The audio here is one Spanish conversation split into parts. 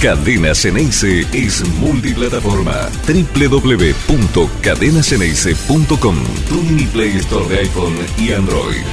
Cadena Ceneice es multiplataforma. www.cadenaceneice.com Tu mini Play Store de iPhone y Android.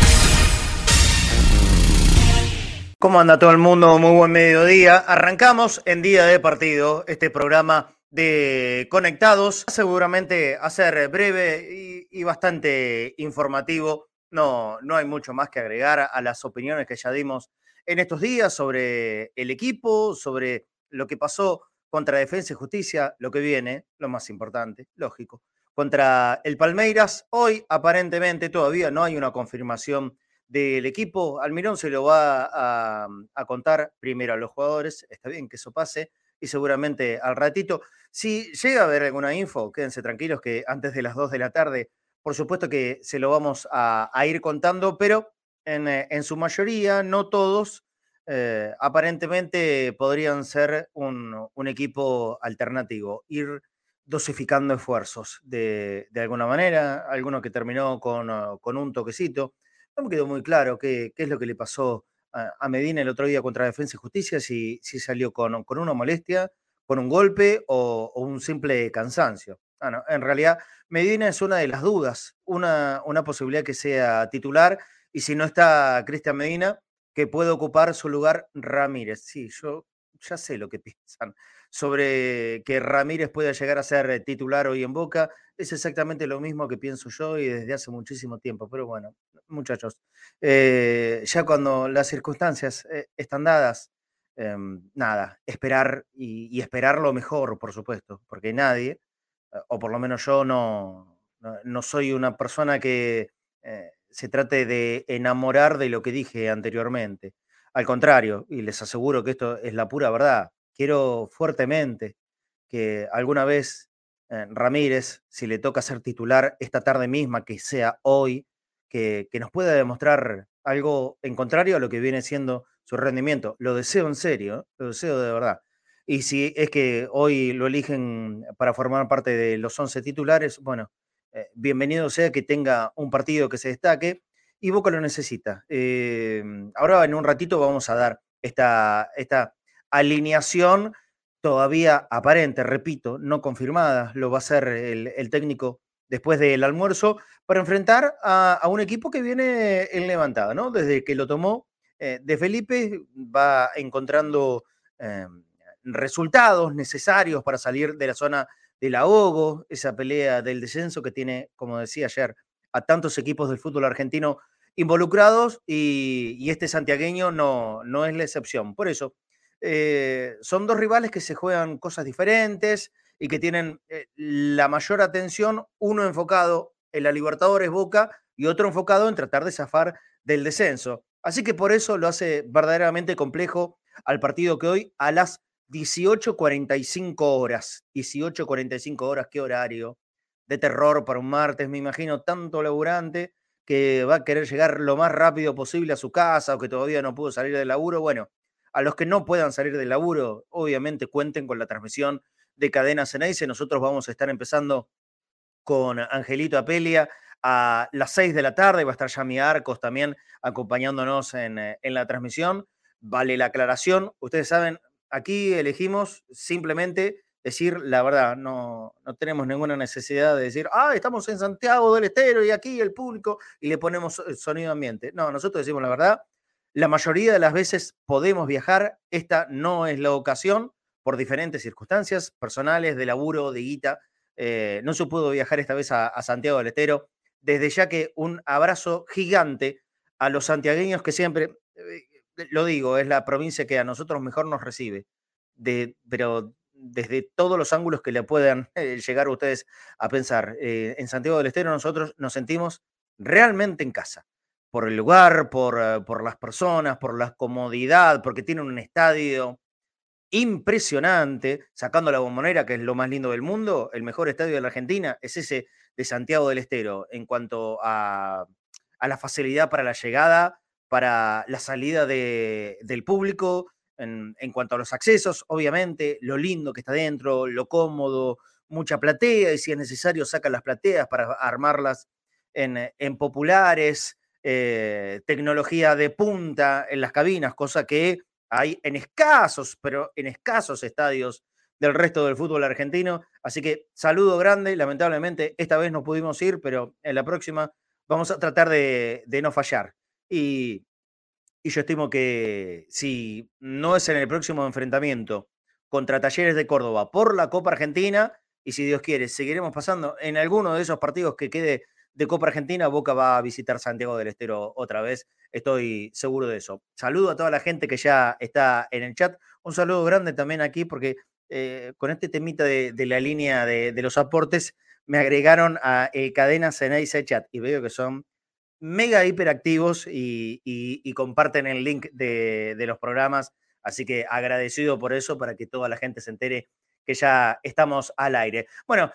¿Cómo anda todo el mundo? Muy buen mediodía. Arrancamos en día de partido este programa de Conectados. Seguramente a ser breve y, y bastante informativo. No, no hay mucho más que agregar a las opiniones que ya dimos en estos días sobre el equipo, sobre lo que pasó contra Defensa y Justicia, lo que viene, lo más importante, lógico, contra el Palmeiras. Hoy aparentemente todavía no hay una confirmación del equipo. Almirón se lo va a, a, contar primero a los jugadores, está bien que eso pase, y seguramente al ratito. Si llega a haber alguna info, quédense tranquilos que antes de las 2 de la tarde, por supuesto que se lo vamos a, a ir contando, pero en, eh, en, su mayoría, no todos, eh, aparentemente podrían ser un, un, equipo alternativo, ir dosificando esfuerzos de, de alguna manera, alguno que terminó con, uh, con, un toquecito. No me quedó muy claro qué, qué es lo que le pasó a, a, Medina el otro día contra Defensa y Justicia, si, si salió con, con, una molestia, con un golpe o, o un simple cansancio. Ah, no, en realidad, Medina es una de las dudas, una, una posibilidad que sea titular y si no está Cristian Medina, que puede ocupar su lugar Ramírez. Sí, yo ya sé lo que piensan sobre que Ramírez pueda llegar a ser titular hoy en Boca. Es exactamente lo mismo que pienso yo y desde hace muchísimo tiempo. Pero bueno, muchachos, eh, ya cuando las circunstancias eh, están dadas, eh, nada, esperar y, esperar lo mejor, por supuesto, porque nadie, eh, o por lo menos yo no, no, soy una persona que eh, se trate de enamorar de lo que dije anteriormente. Al contrario, y les aseguro que esto es la pura verdad, quiero fuertemente que alguna vez eh, Ramírez, si le toca ser titular esta tarde misma, que sea hoy, que, que, nos pueda demostrar algo en contrario a lo que viene siendo su rendimiento. Lo deseo en serio, lo deseo de verdad. Y si es que hoy lo eligen para formar parte de los 11 titulares, bueno, eh, bienvenido sea que tenga un partido que se destaque y Boca lo necesita. Eh, ahora en un ratito vamos a dar esta, esta alineación todavía aparente, repito, no confirmada, lo va a hacer el, técnico después del almuerzo, para enfrentar a, un equipo que viene en levantada, ¿no? Desde que lo tomó eh, de Felipe, va encontrando eh, resultados necesarios para salir de la zona del ahogo, esa pelea del descenso que tiene, como decía ayer, a tantos equipos del fútbol argentino involucrados y, y este santiagueño no, no, es la excepción. Por eso, eh, son dos rivales que se juegan cosas diferentes y que tienen eh, la mayor atención, uno enfocado en la Libertadores Boca y otro enfocado en tratar de zafar del descenso. Así que por eso lo hace verdaderamente complejo al partido que hoy a las 18.45 horas. 18.45 horas, qué horario. De terror para un martes, me imagino, tanto laburante que va a querer llegar lo más rápido posible a su casa o que todavía no pudo salir del laburo. Bueno, a los que no puedan salir del laburo, obviamente cuenten con la transmisión de Cadena Ceneice. Nosotros vamos a estar empezando con Angelito Apelia a las 6 de la tarde. Va a estar Yami Arcos también acompañándonos en, en la transmisión. Vale la aclaración. Ustedes saben, aquí elegimos simplemente decir la verdad, no, no tenemos ninguna necesidad de decir, ah, estamos en Santiago del Estero y aquí el público y le ponemos sonido ambiente. No, nosotros decimos la verdad, la mayoría de las veces podemos viajar, esta no es la ocasión por diferentes circunstancias personales, de laburo, de guita, eh, no se pudo viajar esta vez a, a Santiago del Estero, desde ya que un abrazo gigante a los santiagueños que siempre, eh, lo digo, es la provincia que a nosotros mejor nos recibe, pero desde todos los ángulos que le puedan eh, llegar ustedes a pensar. Eh, en Santiago del Estero nosotros nos sentimos realmente en casa, por el lugar, por, uh, por las personas, por la comodidad, porque tienen un estadio impresionante, sacando la bombonera, que es lo más lindo del mundo, el mejor estadio de la Argentina es ese de Santiago del Estero, en cuanto a, a la facilidad para la llegada, para la salida de, del público, en, cuanto a los accesos, obviamente, lo lindo que está dentro, lo cómodo, mucha platea, y si es necesario sacan las plateas para armarlas en, en populares, eh, tecnología de punta en las cabinas, cosa que hay en escasos, pero en escasos estadios del resto del fútbol argentino. Así que saludo grande, lamentablemente esta vez no pudimos ir, pero en la próxima vamos a tratar de, no fallar. Y, yo estimo que si no es en el próximo enfrentamiento contra Talleres de Córdoba por la Copa Argentina, y si Dios quiere, seguiremos pasando en alguno de esos partidos que quede de Copa Argentina, Boca va a visitar Santiago del Estero otra vez, estoy seguro de eso. Saludo a toda la gente que ya está en el chat, un saludo grande también aquí porque eh, con este temita de, la línea de, los aportes, me agregaron a eh, cadenas en ese chat y veo que son mega hiperactivos y, comparten el link de, los programas. Así que agradecido por eso, para que toda la gente se entere que ya estamos al aire. Bueno,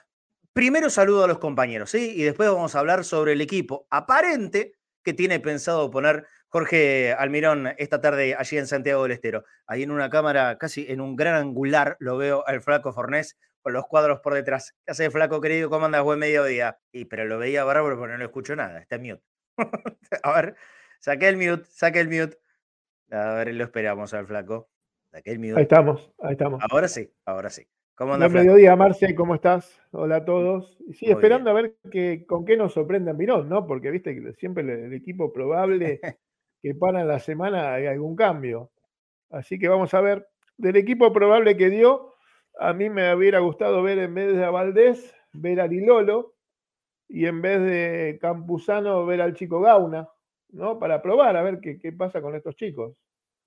primero saludo a los compañeros, ¿sí? Y después vamos a hablar sobre el equipo aparente que tiene pensado poner Jorge Almirón esta tarde allí en Santiago del Estero. Ahí en una cámara, casi en un gran angular, lo veo al flaco Fornés con los cuadros por detrás. ¿Qué hace, flaco querido? ¿Cómo andas? Buen mediodía. Y, pero lo veía bárbaro porque no escucho nada, está mute. a ver, saqué el mute, saqué el mute. A ver, lo esperamos al flaco. Saqué el mute. Ahí estamos, ahí estamos. Ahora sí, ahora sí. ¿Cómo andas? Buen mediodía, Marce, ¿cómo estás? Hola a todos. Y sí, esperando a ver que, con qué nos sorprende Almirón, ¿no? Porque viste que siempre el equipo probable que para la semana hay algún cambio. Así que vamos a ver. Del equipo probable que dio, a mí me hubiera gustado ver en vez de a Valdés, ver a Lilolo y en vez de Campuzano, ver al chico Gauna, ¿no? Para probar a ver qué, qué pasa con estos chicos.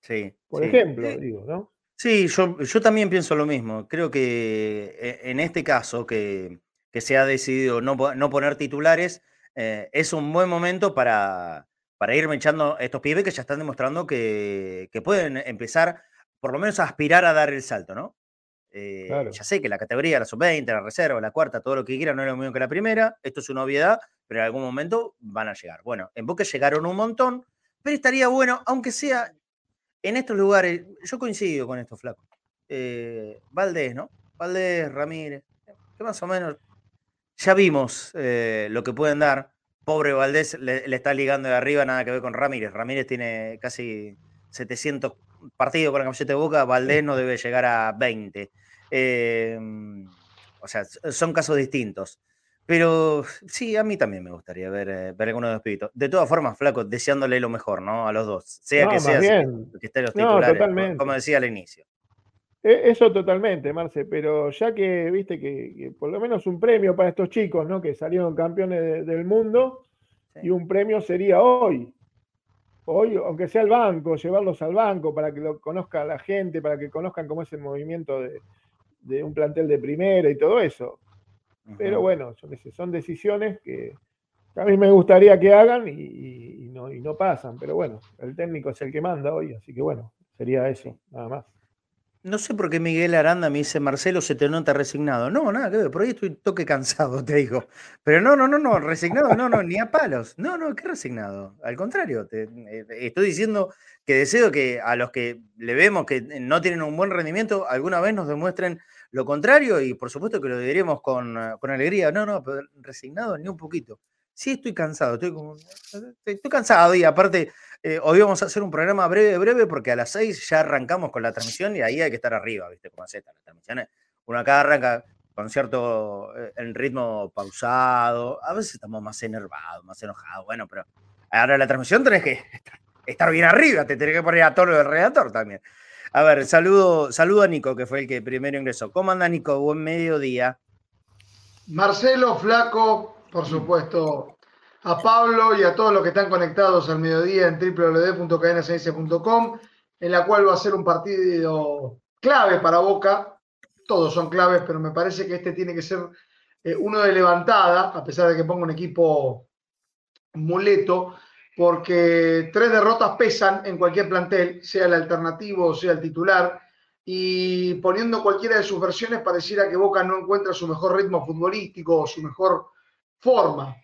Sí. Por ejemplo, digo, ¿no? Sí, yo, yo, también pienso lo mismo. Creo que e, en este caso, que, que se ha decidido no, no poner titulares, eh, es un buen momento para, para irme echando estos pibes que ya están demostrando que, pueden empezar, por lo menos, a aspirar a dar el salto, ¿no? Eh, ya sé que la categoría, la sub-20, la reserva, la cuarta, todo lo que quieran, no es lo mismo que la primera. Esto es una obviedad, pero en algún momento van a llegar. Bueno, en Boca llegaron un montón, pero estaría bueno, aunque sea en estos lugares, yo coincido con esto, Flaco. Eh, Valdés, ¿no? Valdés, Ramírez, que más o menos ya vimos eh, lo que pueden dar pobre Valdés le, está ligando de arriba, nada que ver con Ramírez. Ramírez tiene casi 700 partidos con la camiseta de Boca, Valdés no debe llegar a 20. Em, o sea, son casos distintos. Pero sí, a mí también me gustaría ver, eh, ver alguno de los pibitos. De todas formas, Flaco, deseándole lo mejor, ¿no? A los dos. Sea que sea que estén los titulares, como decía al inicio. E, eso totalmente, Marce, pero ya que viste que, por lo menos un premio para estos chicos, ¿no? Que salieron campeones del mundo, y un premio sería hoy. Hoy, aunque sea el banco, llevarlos al banco para que lo conozca la gente, para que conozcan cómo es el movimiento de, un plantel de primera y todo eso. Pero bueno, son, decisiones que a mí me gustaría que hagan y, no, y no pasan. Pero bueno, el técnico es el que manda hoy, así que bueno, sería eso, nada más. No sé por qué Miguel Aranda me dice, Marcelo, se te nota resignado. No, nada que ver, por ahí estoy toque cansado, te digo. Pero no, no, no, no, resignado, no, no, ni a palos. No, no, qué resignado. Al contrario, te, eh, estoy diciendo que deseo que a los que le vemos que no tienen un buen rendimiento, alguna vez nos demuestren lo contrario y por supuesto que lo diremos con, eh, con alegría. No, no, pero resignado ni un poquito. Sí, estoy cansado, estoy, como, estoy cansado y aparte eh, hoy vamos a hacer un programa breve, breve, porque a las seis ya arrancamos con la transmisión y ahí hay que estar arriba, ¿viste? Como Z, las transmisiones. Uno acá arranca con cierto eh, ritmo pausado, a veces estamos más enervados, más enojados, bueno, pero ahora la transmisión tenés que estar bien arriba, te tenés que poner a tono del redactor también. A ver, saludo, saludo a Nico, que fue el que primero ingresó. ¿Cómo anda Nico? Buen mediodía. Marcelo Flaco, por supuesto, a Pablo y a todos los que están conectados al mediodía en www.cadenasense.com, en la cual va a ser un partido clave para Boca. Todos son claves, pero me parece que este tiene que ser eh, uno de levantada, a pesar de que ponga un equipo muleto, porque tres derrotas pesan en cualquier plantel, sea el alternativo o sea el titular, y poniendo cualquiera de sus versiones pareciera que Boca no encuentra su mejor ritmo futbolístico o su mejor forma.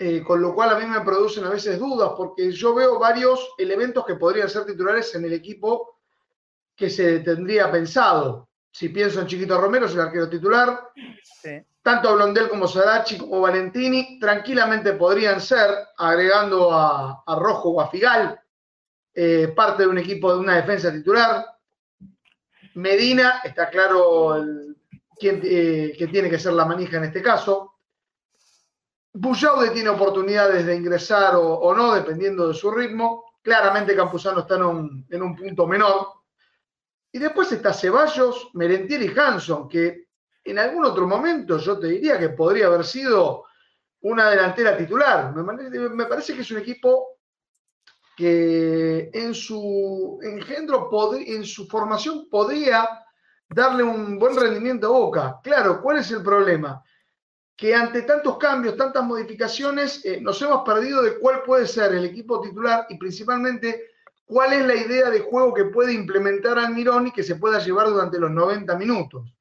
Eh, con lo cual a mí me producen a veces dudas, porque yo veo varios elementos que podrían ser titulares en el equipo que se tendría pensado. Si pienso en Chiquito Romero, es el arquero titular. Tanto Blondel como Sarachi como Valentini tranquilamente podrían ser, agregando a, Rojo o a Figal, eh, parte de un equipo de una defensa titular. Medina, está claro quién eh, que tiene que ser la manija en este caso. Bujaude tiene oportunidades de ingresar o, no, dependiendo de su ritmo. Claramente Campuzano está en un, punto menor. Y después está Ceballos, Merentiel y Hanson, que en algún otro momento yo te diría que podría haber sido una delantera titular. Me, parece que es un equipo que en su engendro, en su formación podría darle un buen rendimiento a Boca. Claro, ¿cuál es el problema? Que ante tantos cambios, tantas modificaciones, eh, nos hemos perdido de cuál puede ser el equipo titular y principalmente cuál es la idea de juego que puede implementar Almirón y que se pueda llevar durante los 90 minutos.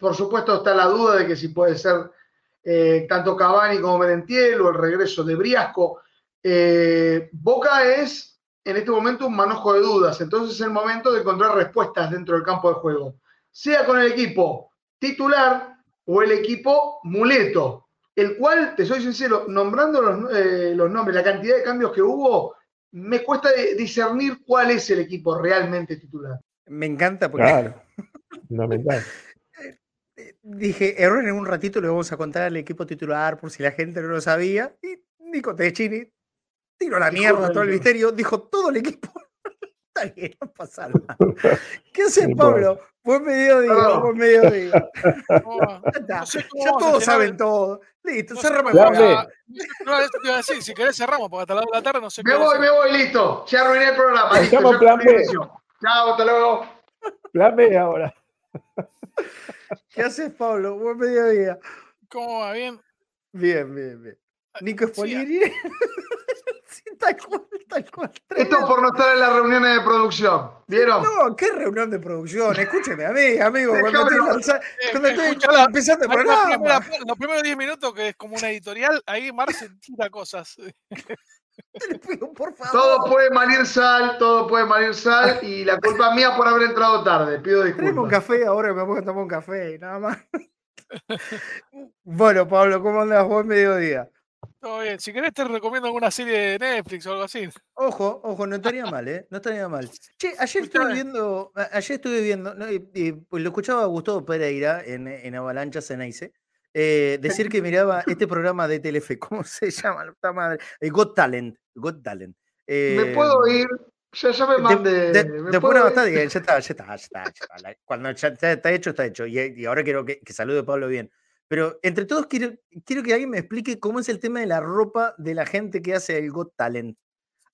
Por supuesto está la duda de que si puede ser eh, tanto Cavani como Merentiel o el regreso de Briasco. Eh, Boca es en este momento un manojo de dudas, entonces es el momento de encontrar respuestas dentro del campo de juego, sea con el equipo titular o el equipo muleto, el cual, te soy sincero, nombrando los, eh, los nombres, la cantidad de cambios que hubo, me cuesta discernir cuál es el equipo realmente titular. Me encanta porque... Claro, fundamental dije, error en un ratito le vamos a contar al equipo titular por si la gente no lo sabía. Y Nico Techini tiró la mierda todo el misterio, dijo todo el equipo. Está bien, no pasa nada. ¿Qué haces, Pablo? Buen mediodía, no. buen mediodía. ya, ya todos saben todo. Listo, no cerramos el programa. No, esto te iba a decir, si querés cerramos, porque hasta la de la tarde no sé Me voy, me voy, listo. Ya arruiné el programa. Listo, plan B. Chao, hasta luego. Plan B ahora. ¿Qué haces, Pablo? Buen mediodía. ¿Cómo va? ¿Bien? Bien, bien, bien. Nico Spolieri. Sí, tal cual, tal cual. Esto por no estar en las reuniones de producción. ¿Vieron? No, ¿qué reunión de producción? Escúcheme a mí, amigo. Cuando estoy, cuando estoy empezando el programa. los primeros 10 minutos, que es como una editorial, ahí Marce tira cosas. por favor. Todo puede malir sal, todo puede malir sal y la culpa mía por haber entrado tarde. Pido disculpas. un café ahora, me voy a tomar un café, nada más. bueno, Pablo, ¿cómo andas? Buen mediodía. Todo bien. Si querés te recomiendo alguna serie de Netflix o algo así. Ojo, ojo, no estaría mal, ¿eh? No estaría mal. Che, ayer estuve viendo, ayer estuve viendo, pues lo escuchaba a Gustavo Pereira en, en Avalancha Ceneice, eh, decir que miraba este programa de Telefe, ¿cómo se llama? La madre? Eh, Got Talent. Got Talent. me puedo eh, ir. Ya, ya me mandé. después no, está, ya está, ya está, ya está. Cuando ya está, hecho, está hecho. Y, ahora quiero que, que salude a Pablo bien. Pero entre todos quiero, quiero que alguien me explique cómo es el tema de la ropa de la gente que hace el Got Talent.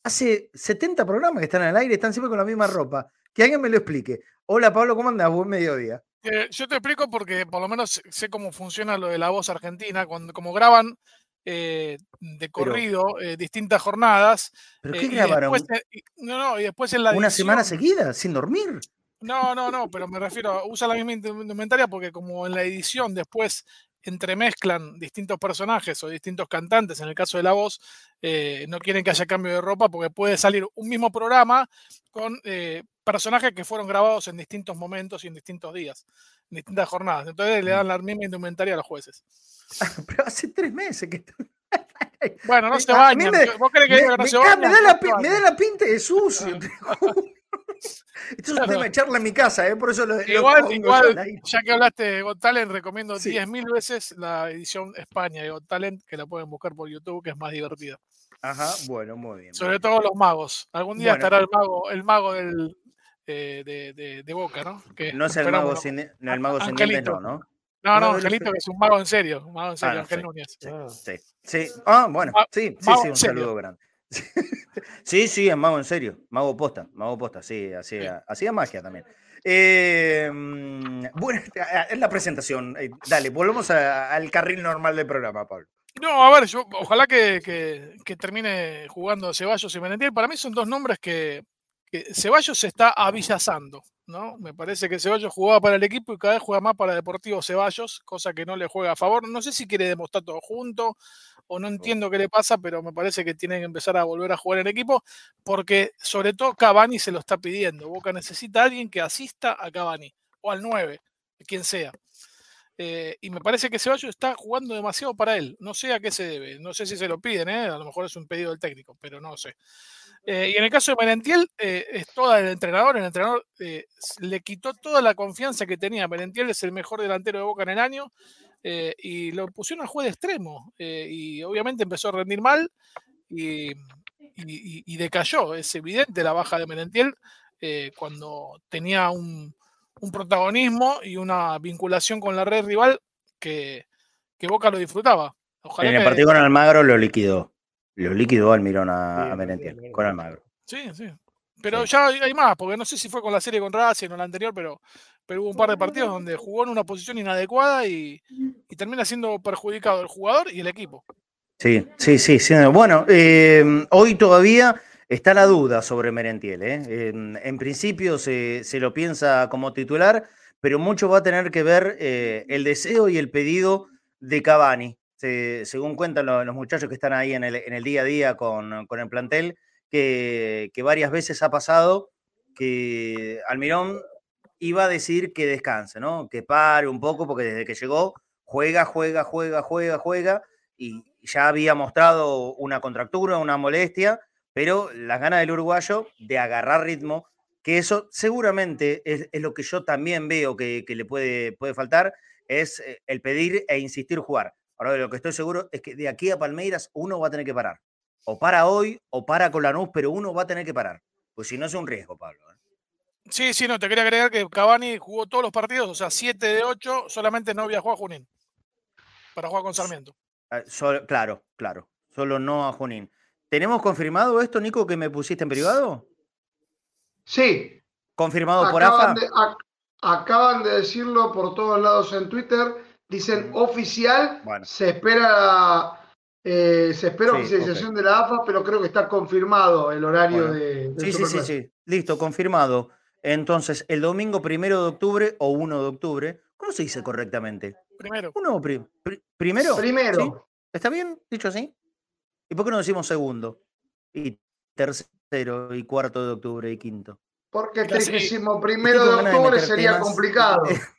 Hace 70 programas que están al aire, están siempre con la misma ropa. Que alguien me lo explique. Hola Pablo, ¿cómo andas? Buen mediodía. Eh, yo te explico porque por lo menos sé cómo funciona lo de la voz argentina, cuando como graban eh, de corrido eh, distintas jornadas. ¿Pero qué grabaron? no, no, y después en la ¿Una semana seguida, sin dormir? No, no, no, pero me refiero, usa la misma indumentaria porque como en la edición después entremezclan distintos personajes o distintos cantantes, en el caso de la voz, no quieren que haya cambio de ropa porque puede salir un mismo programa con personajes que fueron grabados en distintos momentos y en distintos días, en distintas jornadas. Entonces le mm. dan la misma indumentaria a los jueces. Pero hace tres meses que... Bueno, no se bañan. Me, ¿Vos crees que me, no se bañan? Me da, la, me da la pinta de sucio. Esto es un tema de charla en mi casa, ¿eh? por eso lo, Igual, igual ya que hablaste de Got Talent, recomiendo 10.000 veces la edición España de Got Talent, que la pueden buscar por YouTube, que es más divertida. Ajá, bueno, muy bien. Sobre todo los magos. Algún día estará el mago, el mago del, de, de, Boca, ¿no? Que no es el mago, sin, no, el mago sin dientes, no, ¿no? No, no, Angelito, que es un mago en serio, un mago en serio, ah, Ángel Núñez. Sí, sí, Ah, bueno, sí, sí, sí, un saludo grande. Sí, sí, es mago en serio, mago posta, mago posta, sí, hacía, hacía magia también. Eh, bueno, es la presentación. Eh, dale, volvemos al carril normal del programa, Pablo. No, a ver, yo ojalá que, que, que termine jugando Ceballos y Menentiel. Para mí son dos nombres que, Ceballos se está avillazando, ¿no? Me parece que Ceballos jugaba para el equipo y cada vez juega más para Deportivo Ceballos, cosa que no le juega a favor. No sé si quiere demostrar todo junto o no entiendo qué le pasa, pero me parece que tiene que empezar a volver a jugar en equipo porque sobre todo Cavani se lo está pidiendo. Boca necesita a alguien que asista a Cavani o al 9, quien sea. Eh, y me parece que Ceballos está jugando demasiado para él. No sé a qué se debe. No sé si se lo piden, ¿eh? a lo mejor es un pedido del técnico, pero no sé. Eh, y en el caso de Merentiel, es todo el entrenador. El entrenador le quitó toda la confianza que tenía. Merentiel es el mejor delantero de Boca en el año y lo pusieron a juez de extremo. y obviamente empezó a rendir mal y, y, decayó. Es evidente la baja de Merentiel cuando tenía un, un protagonismo y una vinculación con la red rival que, Boca lo disfrutaba. en el partido con Almagro lo liquidó. Lo liquidó Almirón a, a con Almagro. Sí, sí. Pero ya hay más, porque no sé si fue con la serie con Racing o la anterior, pero, pero hubo un par de partidos donde jugó en una posición inadecuada y, termina siendo perjudicado el jugador y el equipo. Sí, sí, sí. sí. Bueno, eh, hoy todavía Está la duda sobre Merentiel. ¿eh? En, principio se, lo piensa como titular, pero mucho va a tener que ver eh, el deseo y el pedido de Cavani. según cuentan los, muchachos que están ahí en el, día a día con, el plantel, que, varias veces ha pasado que Almirón iba a decir que descanse, ¿no? que pare un poco, porque desde que llegó juega, juega, juega, juega, juega, y ya había mostrado una contractura, una molestia pero las ganas del uruguayo de agarrar ritmo, que eso seguramente es, lo que yo también veo que, le puede, puede faltar, es eh, el pedir e insistir jugar. Ahora, lo que estoy seguro es que de aquí a Palmeiras uno va a tener que parar. O para hoy o para con Lanús, pero uno va a tener que parar. Pues si no es un riesgo, Pablo. ¿eh? Sí, sí, no, te quería agregar que Cavani jugó todos los partidos, o sea, 7 de 8, solamente no viajó a Junín para jugar con Sarmiento. Ah, claro, claro, solo no a Junín. ¿Tenemos confirmado esto, Nico, que me pusiste en privado? Sí. ¿Confirmado por AFA? acaban de decirlo por todos lados en Twitter. Dicen oficial. Se espera eh, se espera oficialización de la AFA, pero creo que está confirmado el horario de. Sí, sí, sí, sí. Listo, confirmado. Entonces, el domingo primero de octubre o 1 de octubre, ¿cómo se dice correctamente? Primero. ¿Uno primero? Primero. ¿Está bien dicho así? ¿Y por qué no decimos segundo? Y tercero, y cuarto de octubre, y quinto. Porque el trigésimo primero de octubre sería complicado.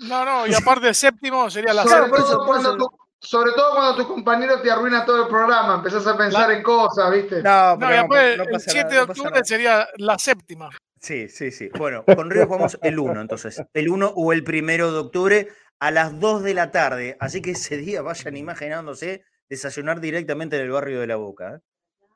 No, no, y aparte el séptimo sería la sobre, todo cuando sobre todo cuando tu compañero te arruina todo el programa, empezás a pensar en cosas, ¿viste? No, pero no, el 7 de octubre sería la séptima. Sí, sí, sí. Bueno, con Río jugamos el 1, entonces. El 1 o el primero de octubre a las 2 de la tarde. Así que ese día vayan imaginándose desayunar directamente en el barrio de La Boca. ¿eh?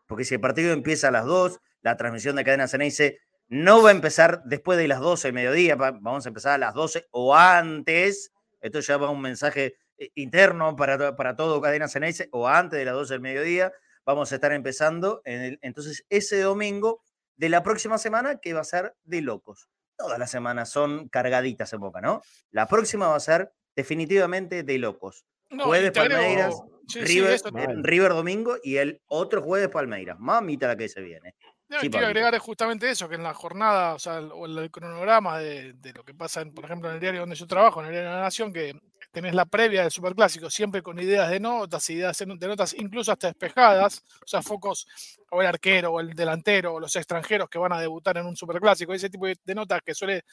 Porque si el partido empieza a las 2, la transmisión de Cadena Ceneice no va a empezar después de las 12 del mediodía, vamos a empezar a las 12 o antes. Esto ya va un mensaje interno para, para todo Cadena Ceneice o antes de las 12 del mediodía. Vamos a estar empezando en entonces ese domingo de la próxima semana que va a ser de locos. Todas las semanas son cargaditas en boca, ¿no? La próxima va a ser definitivamente de locos. jueves Palmeiras, River, domingo y el otro jueves Palmeiras. Mamita la que se viene. No, quiero agregar justamente eso, que en la jornada, o sea, o el, cronograma de, lo que pasa, por ejemplo, en el diario donde yo trabajo, en el diario de la Nación, que tenés la previa del Superclásico, siempre con ideas de notas, ideas de notas incluso hasta despejadas, o sea, focos o el arquero, o el delantero, o los extranjeros que van a debutar en un Superclásico, ese tipo de notas que suele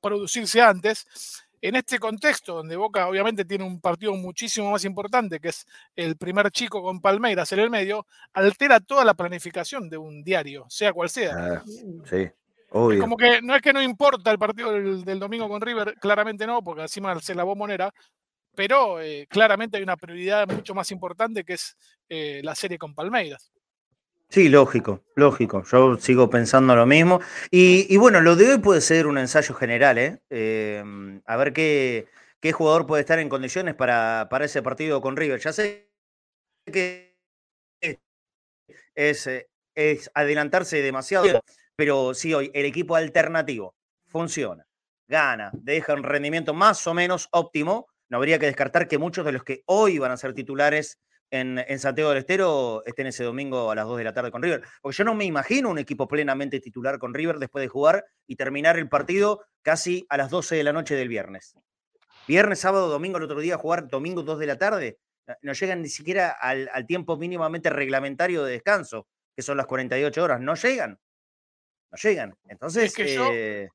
producirse antes en este contexto, donde Boca obviamente tiene un partido muchísimo más importante, que es el primer chico con Palmeiras en el medio, altera toda la planificación de un diario, sea cual sea. Ah, sí, obvio. como que no es que no importa el partido del, domingo con River, claramente no, porque encima se la bombonera, pero eh, claramente hay una prioridad mucho más importante que es eh, la serie con Palmeiras. Sí, lógico, lógico. Yo sigo pensando lo mismo. Y, bueno, lo de hoy puede ser un ensayo general, ¿eh? Em, a ver qué, qué, jugador puede estar en condiciones para, para, ese partido con River. Ya sé que es, es adelantarse demasiado, pero sí hoy el equipo alternativo funciona, gana, deja un rendimiento más o menos óptimo. No habría que descartar que muchos de los que hoy van a ser titulares en, Santiago del Estero estén ese domingo a las 2 de la tarde con River. Porque yo no me imagino un equipo plenamente titular con River después de jugar y terminar el partido casi a las 12 de la noche del viernes. Viernes, sábado, domingo, el otro día jugar domingo 2 de la tarde. No llegan ni siquiera al, tiempo mínimamente reglamentario de descanso, que son las 48 horas. No llegan. No llegan. Entonces, eh,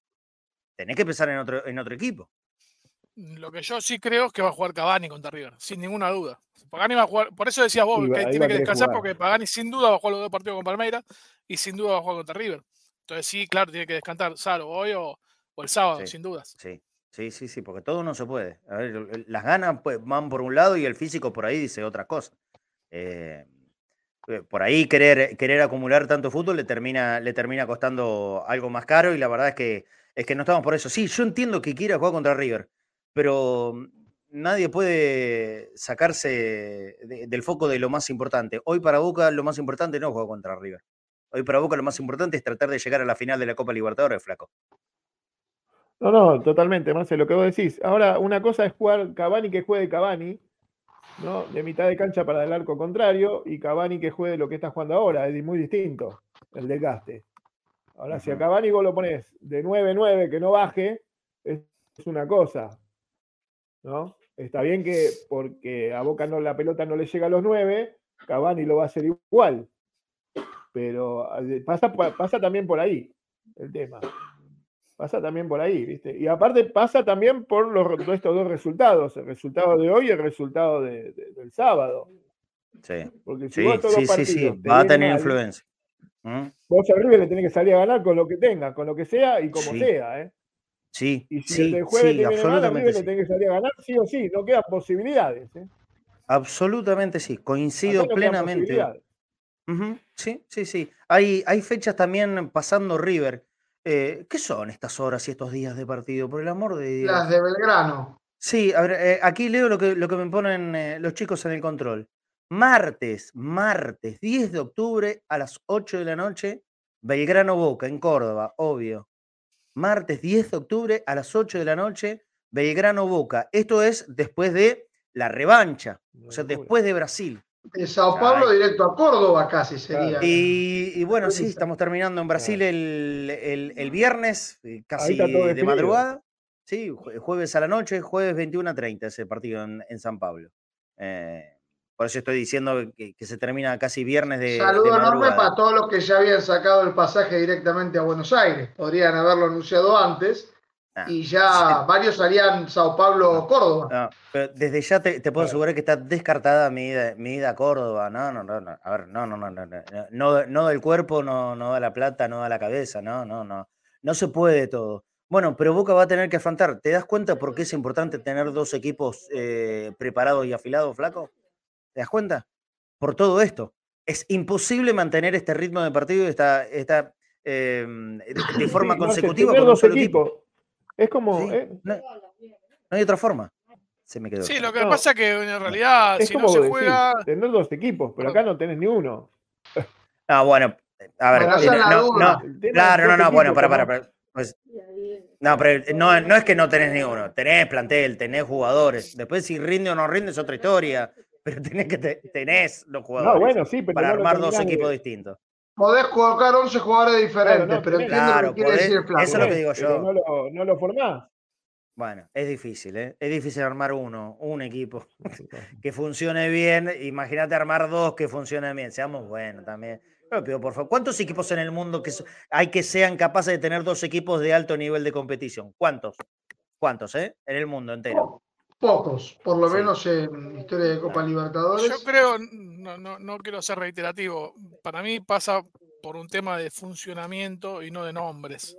tenés que pensar en otro, en otro equipo. Lo que yo sí creo es que va a jugar Cavani contra River, sin ninguna duda. Pagani va a jugar, por eso decías vos que tiene que descansar, porque Pagani sin duda va a jugar los dos partidos con Palmeiras y sin duda va a jugar contra River. Entonces sí, claro, tiene que descansar Saro hoy o, el sábado, sin dudas. Sí, sí, sí, sí, porque todo no se puede. A ver, las ganas pues, van por un lado y el físico por ahí dice otra cosa. Eh, por ahí querer, querer acumular tanto fútbol le termina, le termina costando algo más caro y la verdad es que, es que no estamos por eso. Sí, yo entiendo que quiera jugar contra River, pero nadie puede sacarse del foco de lo más importante. Hoy para Boca lo más importante no es jugar contra River. Hoy para Boca lo más importante es tratar de llegar a la final de la Copa Libertadores, flaco. No, no, totalmente, Marcelo, lo que vos decís. Ahora, una cosa es jugar Cavani que juegue Cavani, ¿no? De mitad de cancha para el arco contrario, y Cavani que juegue lo que está jugando ahora, es muy distinto el desgaste. Ahora, si a Cavani vos lo pones de 9-9 que no baje, es una cosa, ¿no? Está bien que porque a Boca no, la pelota no le llega a los nueve, Cavani lo va a hacer igual. Pero eh, pasa, pasa también por ahí el tema. Pasa también por ahí, ¿viste? Y aparte pasa también por los, estos dos resultados, el resultado de hoy y el resultado del sábado. Sí, Porque si sí, sí, sí, va a tener influencia. ¿Mm? Vos a River le tenés que salir a ganar con lo que tenga, con lo que sea y como sea, ¿eh? Sí, y si el jueves sí, absolutamente sí. que salir a ganar sí o sí, no quedan posibilidades. ¿eh? Absolutamente sí, coincido plenamente. Sí, sí, sí. Hay, hay fechas también pasando River. Eh, ¿Qué son estas horas y estos días de partido? Por el amor de Dios. Las de Belgrano. Sí, a ver, eh, aquí leo lo que, lo que me ponen los chicos en el control. Martes, martes 10 de octubre a las 8 de la noche, Belgrano Boca, en Córdoba, obvio martes 10 de octubre a las 8 de la noche, Belgrano Boca. Esto es después de la revancha, o sea, después de Brasil. De Sao Paulo directo a Córdoba casi sería. Y, bueno, sí, estamos terminando en Brasil el, viernes, eh, casi de madrugada. Sí, jueves a la noche, jueves 21 a 30 ese partido en, San Pablo. Eh, por eso estoy diciendo que, se termina casi viernes de. Saludo enorme para todos los que ya habían sacado el pasaje directamente a Buenos Aires. Podrían haberlo anunciado antes. Ah, y ya varios salían Sao Paulo o Córdoba. pero desde ya te, puedo asegurar que está descartada mi ida, mi ida a Córdoba. No, no, no, no. A ver, no, no, no, no. No, no del cuerpo, no, no da la plata, no da la cabeza. No, no, no. No se puede todo. Bueno, pero Boca va a tener que afrontar. ¿Te das cuenta por qué es importante tener dos equipos eh, preparados y afilados, flaco? ¿Te das cuenta? Por todo esto. Es imposible mantener este ritmo de partido esta, esta, em, de, forma consecutiva con dos equipos. Es como. Eh, no, hay otra forma. Se me quedó. Sí, lo que pasa es que en realidad, es si como no se juega. Tener dos equipos, pero acá no tenés ni uno. Ah, bueno. A ver, eh, no, no, claro, no, no, bueno, para, para, para. Pues, no, pero no, no es que no tenés ni uno. Tenés plantel, tenés jugadores. Después, si rinde o no rinde, es otra historia pero tenés, que tenés los jugadores bueno, sí, para armar dos equipos distintos. Podés colocar 11 jugadores diferentes, pero entiendo lo que quiere decir el Eso es lo que digo yo. No lo, no lo formás. Bueno, es difícil, ¿eh? Es difícil armar uno, un equipo que funcione bien. Imagínate armar dos que funcionen bien. Seamos buenos también. Pero por favor, ¿cuántos equipos en el mundo que hay que sean capaces de tener dos equipos de alto nivel de competición? ¿Cuántos? ¿Cuántos, eh? En el mundo entero. Pocos, por lo menos en historia de Copa Libertadores. Yo creo, no, no, no quiero ser reiterativo, para mí pasa por un tema de funcionamiento y no de nombres.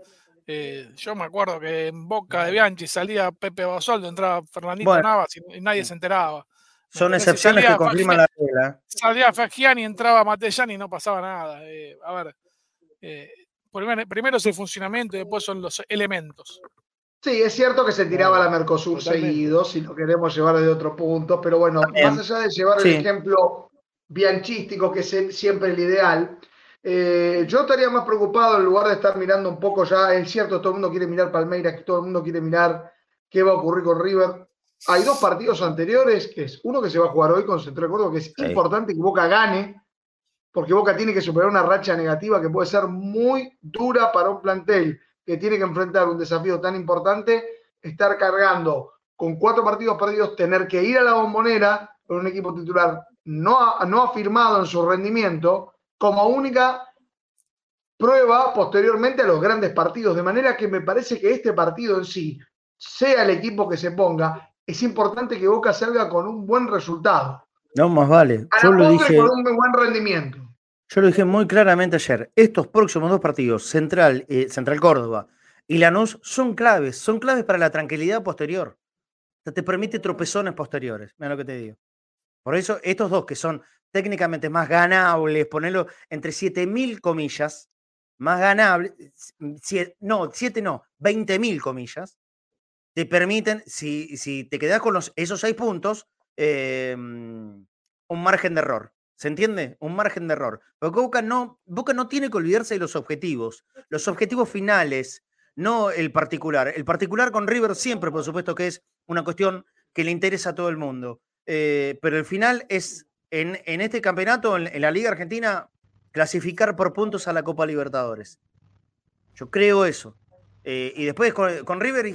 Eh, yo me acuerdo que en Boca de Bianchi salía Pepe Basoldo, entraba Fernandito Navas y, nadie se enteraba. Son excepciones que confirman la regla. Salía Fagiani, entraba Matellani y no pasaba nada. Eh, a ver, eh, primero es el funcionamiento y después son los elementos. Sí, es cierto que se tiraba la Mercosur seguido, si lo queremos llevar de otro punto, pero bueno, más allá de llevar el ejemplo bianchístico, que es siempre el ideal, eh, yo estaría más preocupado en lugar de estar mirando un poco ya, es cierto, todo el mundo quiere mirar Palmeiras, que todo el mundo quiere mirar qué va a ocurrir con River. Hay dos partidos anteriores, que es uno que se va a jugar hoy con Centro de Córdoba, que es importante que Boca gane, porque Boca tiene que superar una racha negativa que puede ser muy dura para un plantel que tiene que enfrentar un desafío tan importante, estar cargando con cuatro partidos perdidos, tener que ir a la bombonera con un equipo titular no, no afirmado en su rendimiento, como única prueba posteriormente a los grandes partidos. De manera que me parece que este partido en sí sea el equipo que se ponga, es importante que Boca salga con un buen resultado. No, más vale. A Yo lo dije, con un buen rendimiento. Yo lo dije muy claramente ayer. Estos próximos dos partidos, Central, eh, Central Córdoba y Lanús, son claves. Son claves para la tranquilidad posterior. O sea, te permite tropezones posteriores. Mira lo que te digo. Por eso, estos dos que son técnicamente más ganables, ponerlo entre 7.000 comillas, más ganables, sie- no, 7 no, 20.000 comillas, te permiten, si, si te quedas con los, esos 6 puntos, eh, un margen de error. ¿Se entiende? Un margen de error. Porque Boca no, Boca no tiene que olvidarse de los objetivos, los objetivos finales, no el particular. El particular con River siempre, por supuesto, que es una cuestión que le interesa a todo el mundo. Eh, pero el final es, en, en este campeonato, en, la Liga Argentina, clasificar por puntos a la Copa Libertadores. Yo creo eso. Eh, y después con, con River,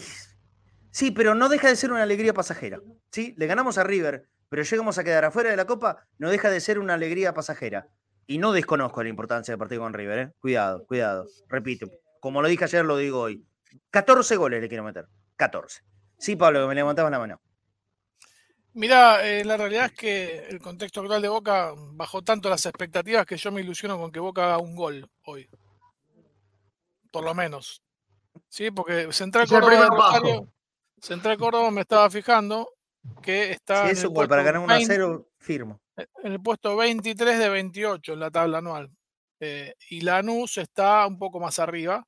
sí, pero no deja de ser una alegría pasajera. ¿sí? Le ganamos a River, pero llegamos a quedar afuera de la Copa, no deja de ser una alegría pasajera. Y no desconozco la importancia del partido con River. ¿eh? Cuidado, cuidado. Repito, como lo dije ayer, lo digo hoy. 14 goles le quiero meter. 14. Sí, Pablo, que me levantabas la mano. Mirá, eh, la realidad es que el contexto actual de Boca bajó tanto las expectativas que yo me ilusiono con que Boca haga un gol hoy. Por lo menos. Sí, porque Central Córdoba. Rosario- Central Córdoba me estaba fijando que está Si en, es el un gol para puesto ganar 1 a 20 0, firmo. en el puesto 23 de 28 en la tabla anual. Eh, y Lanús está un poco más arriba.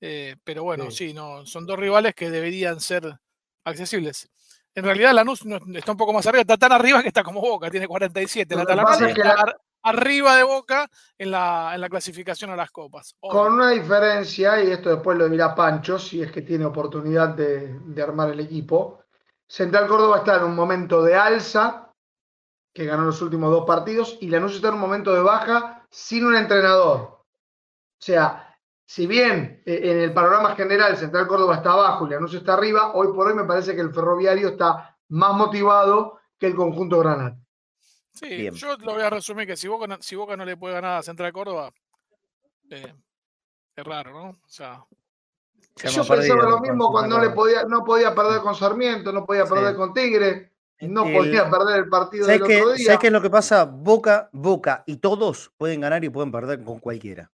eh, pero bueno, Sí. sí, no, son dos rivales que deberían ser accesibles. En realidad Lanús no- está un poco más arriba, está tan arriba que está como Boca, tiene 47. Lo La tabla pasa anual es que está la- ar- arriba de Boca en la, en la clasificación a las copas. Con una diferencia, y esto después lo dirá Pancho, si es que tiene oportunidad de, de armar el equipo. Central Córdoba está en un momento de alza, que ganó los últimos dos partidos, y Lanús está en un momento de baja sin un entrenador. O sea, si bien eh, en el panorama general Central Córdoba está abajo y Lanús está arriba, hoy por hoy me parece que el ferroviario está más motivado que el conjunto Granate. Sí, Bien. yo lo voy a resumir que si Boca no, si Boca no le puede ganar a Central Córdoba, eh, es raro, ¿no? O sea, Yo perdido pensaba lo mismo cuando no le podía, no podía perder con Sarmiento, no podía perder Sí. con Tigre, no El- podía perder el partido ¿Sabes del qué, otro día. ¿Sabes qué es lo que pasa? Boca, Boca y todos pueden ganar y pueden perder con cualquiera.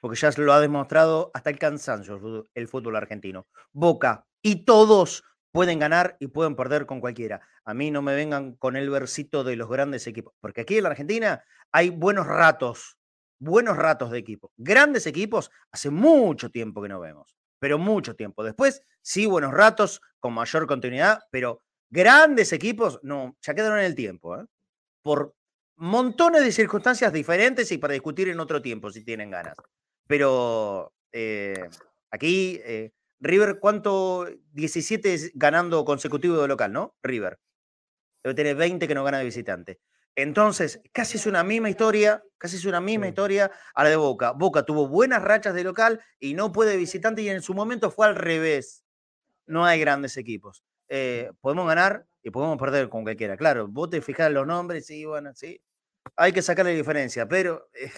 Porque ya lo ha demostrado hasta el cansancio el fútbol- el fútbol argentino. Boca y todos pueden ganar y pueden perder con cualquiera. A mí no me vengan con el versito de los grandes equipos. Porque aquí en la Argentina hay buenos ratos, buenos ratos de equipo. Grandes equipos hace mucho tiempo que no vemos. Pero mucho tiempo. Después, sí, buenos ratos con mayor continuidad, pero grandes equipos, no, ya quedaron en el tiempo, ¿eh? por montones de circunstancias diferentes y para discutir en otro tiempo, si tienen ganas. Pero eh, aquí, eh, River, ¿cuánto? 17 es ganando consecutivo de local, ¿no? River. Debe tener 20 que no gana de visitante. Entonces, casi es una misma historia, casi es una misma Sí. historia a la de Boca. Boca tuvo buenas rachas de local y no puede de visitante y en su momento fue al revés. No hay grandes equipos. Eh, podemos ganar y podemos perder con cualquiera. Claro, vos te fijás en los nombres, sí, bueno, sí. Hay que sacar la diferencia, pero eh,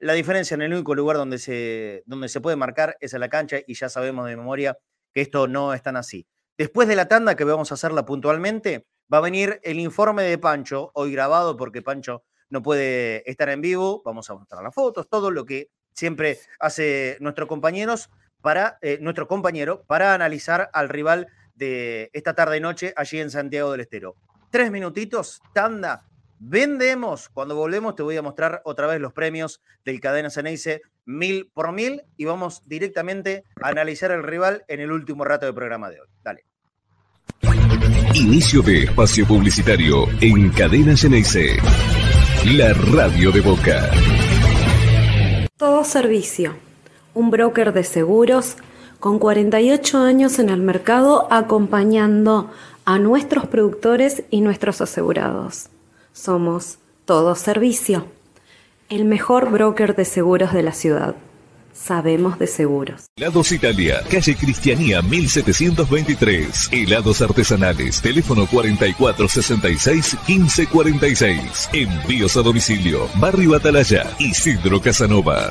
la diferencia en el único lugar donde se, donde se puede marcar es en la cancha y ya sabemos de memoria que esto no es tan así. Después de la tanda, que vamos a hacerla puntualmente, va a venir el informe de Pancho, hoy grabado porque Pancho no puede estar en vivo. Vamos a mostrar las fotos, todo lo que siempre hace para, eh, nuestro compañero para analizar al rival de esta tarde y noche allí en Santiago del Estero. Tres minutitos, tanda. Vendemos. Cuando volvemos te voy a mostrar otra vez los premios del Cadena Ceneice mil por mil y vamos directamente a analizar el rival en el último rato del programa de hoy. Dale. Inicio de espacio publicitario en Cadena Ceneice. La radio de Boca. Todo Servicio, un broker de seguros con 48 años en el mercado acompañando a nuestros productores y nuestros asegurados. Somos Todo Servicio, el mejor broker de seguros de la ciudad. Sabemos de seguros. Helados Italia, calle Cristianía 1723. Helados artesanales, teléfono 4466-1546. Envíos a domicilio, Barrio Atalaya, Isidro Casanova.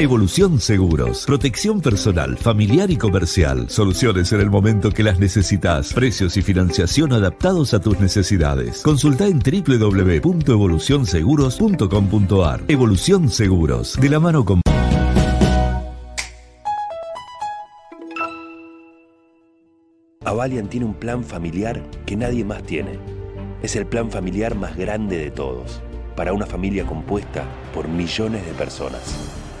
Evolución Seguros. Protección personal, familiar y comercial. Soluciones en el momento que las necesitas. Precios y financiación adaptados a tus necesidades. Consulta en www.evolucionseguros.com.ar. Evolución Seguros. De la mano con... Avalian tiene un plan familiar que nadie más tiene. Es el plan familiar más grande de todos, para una familia compuesta por millones de personas.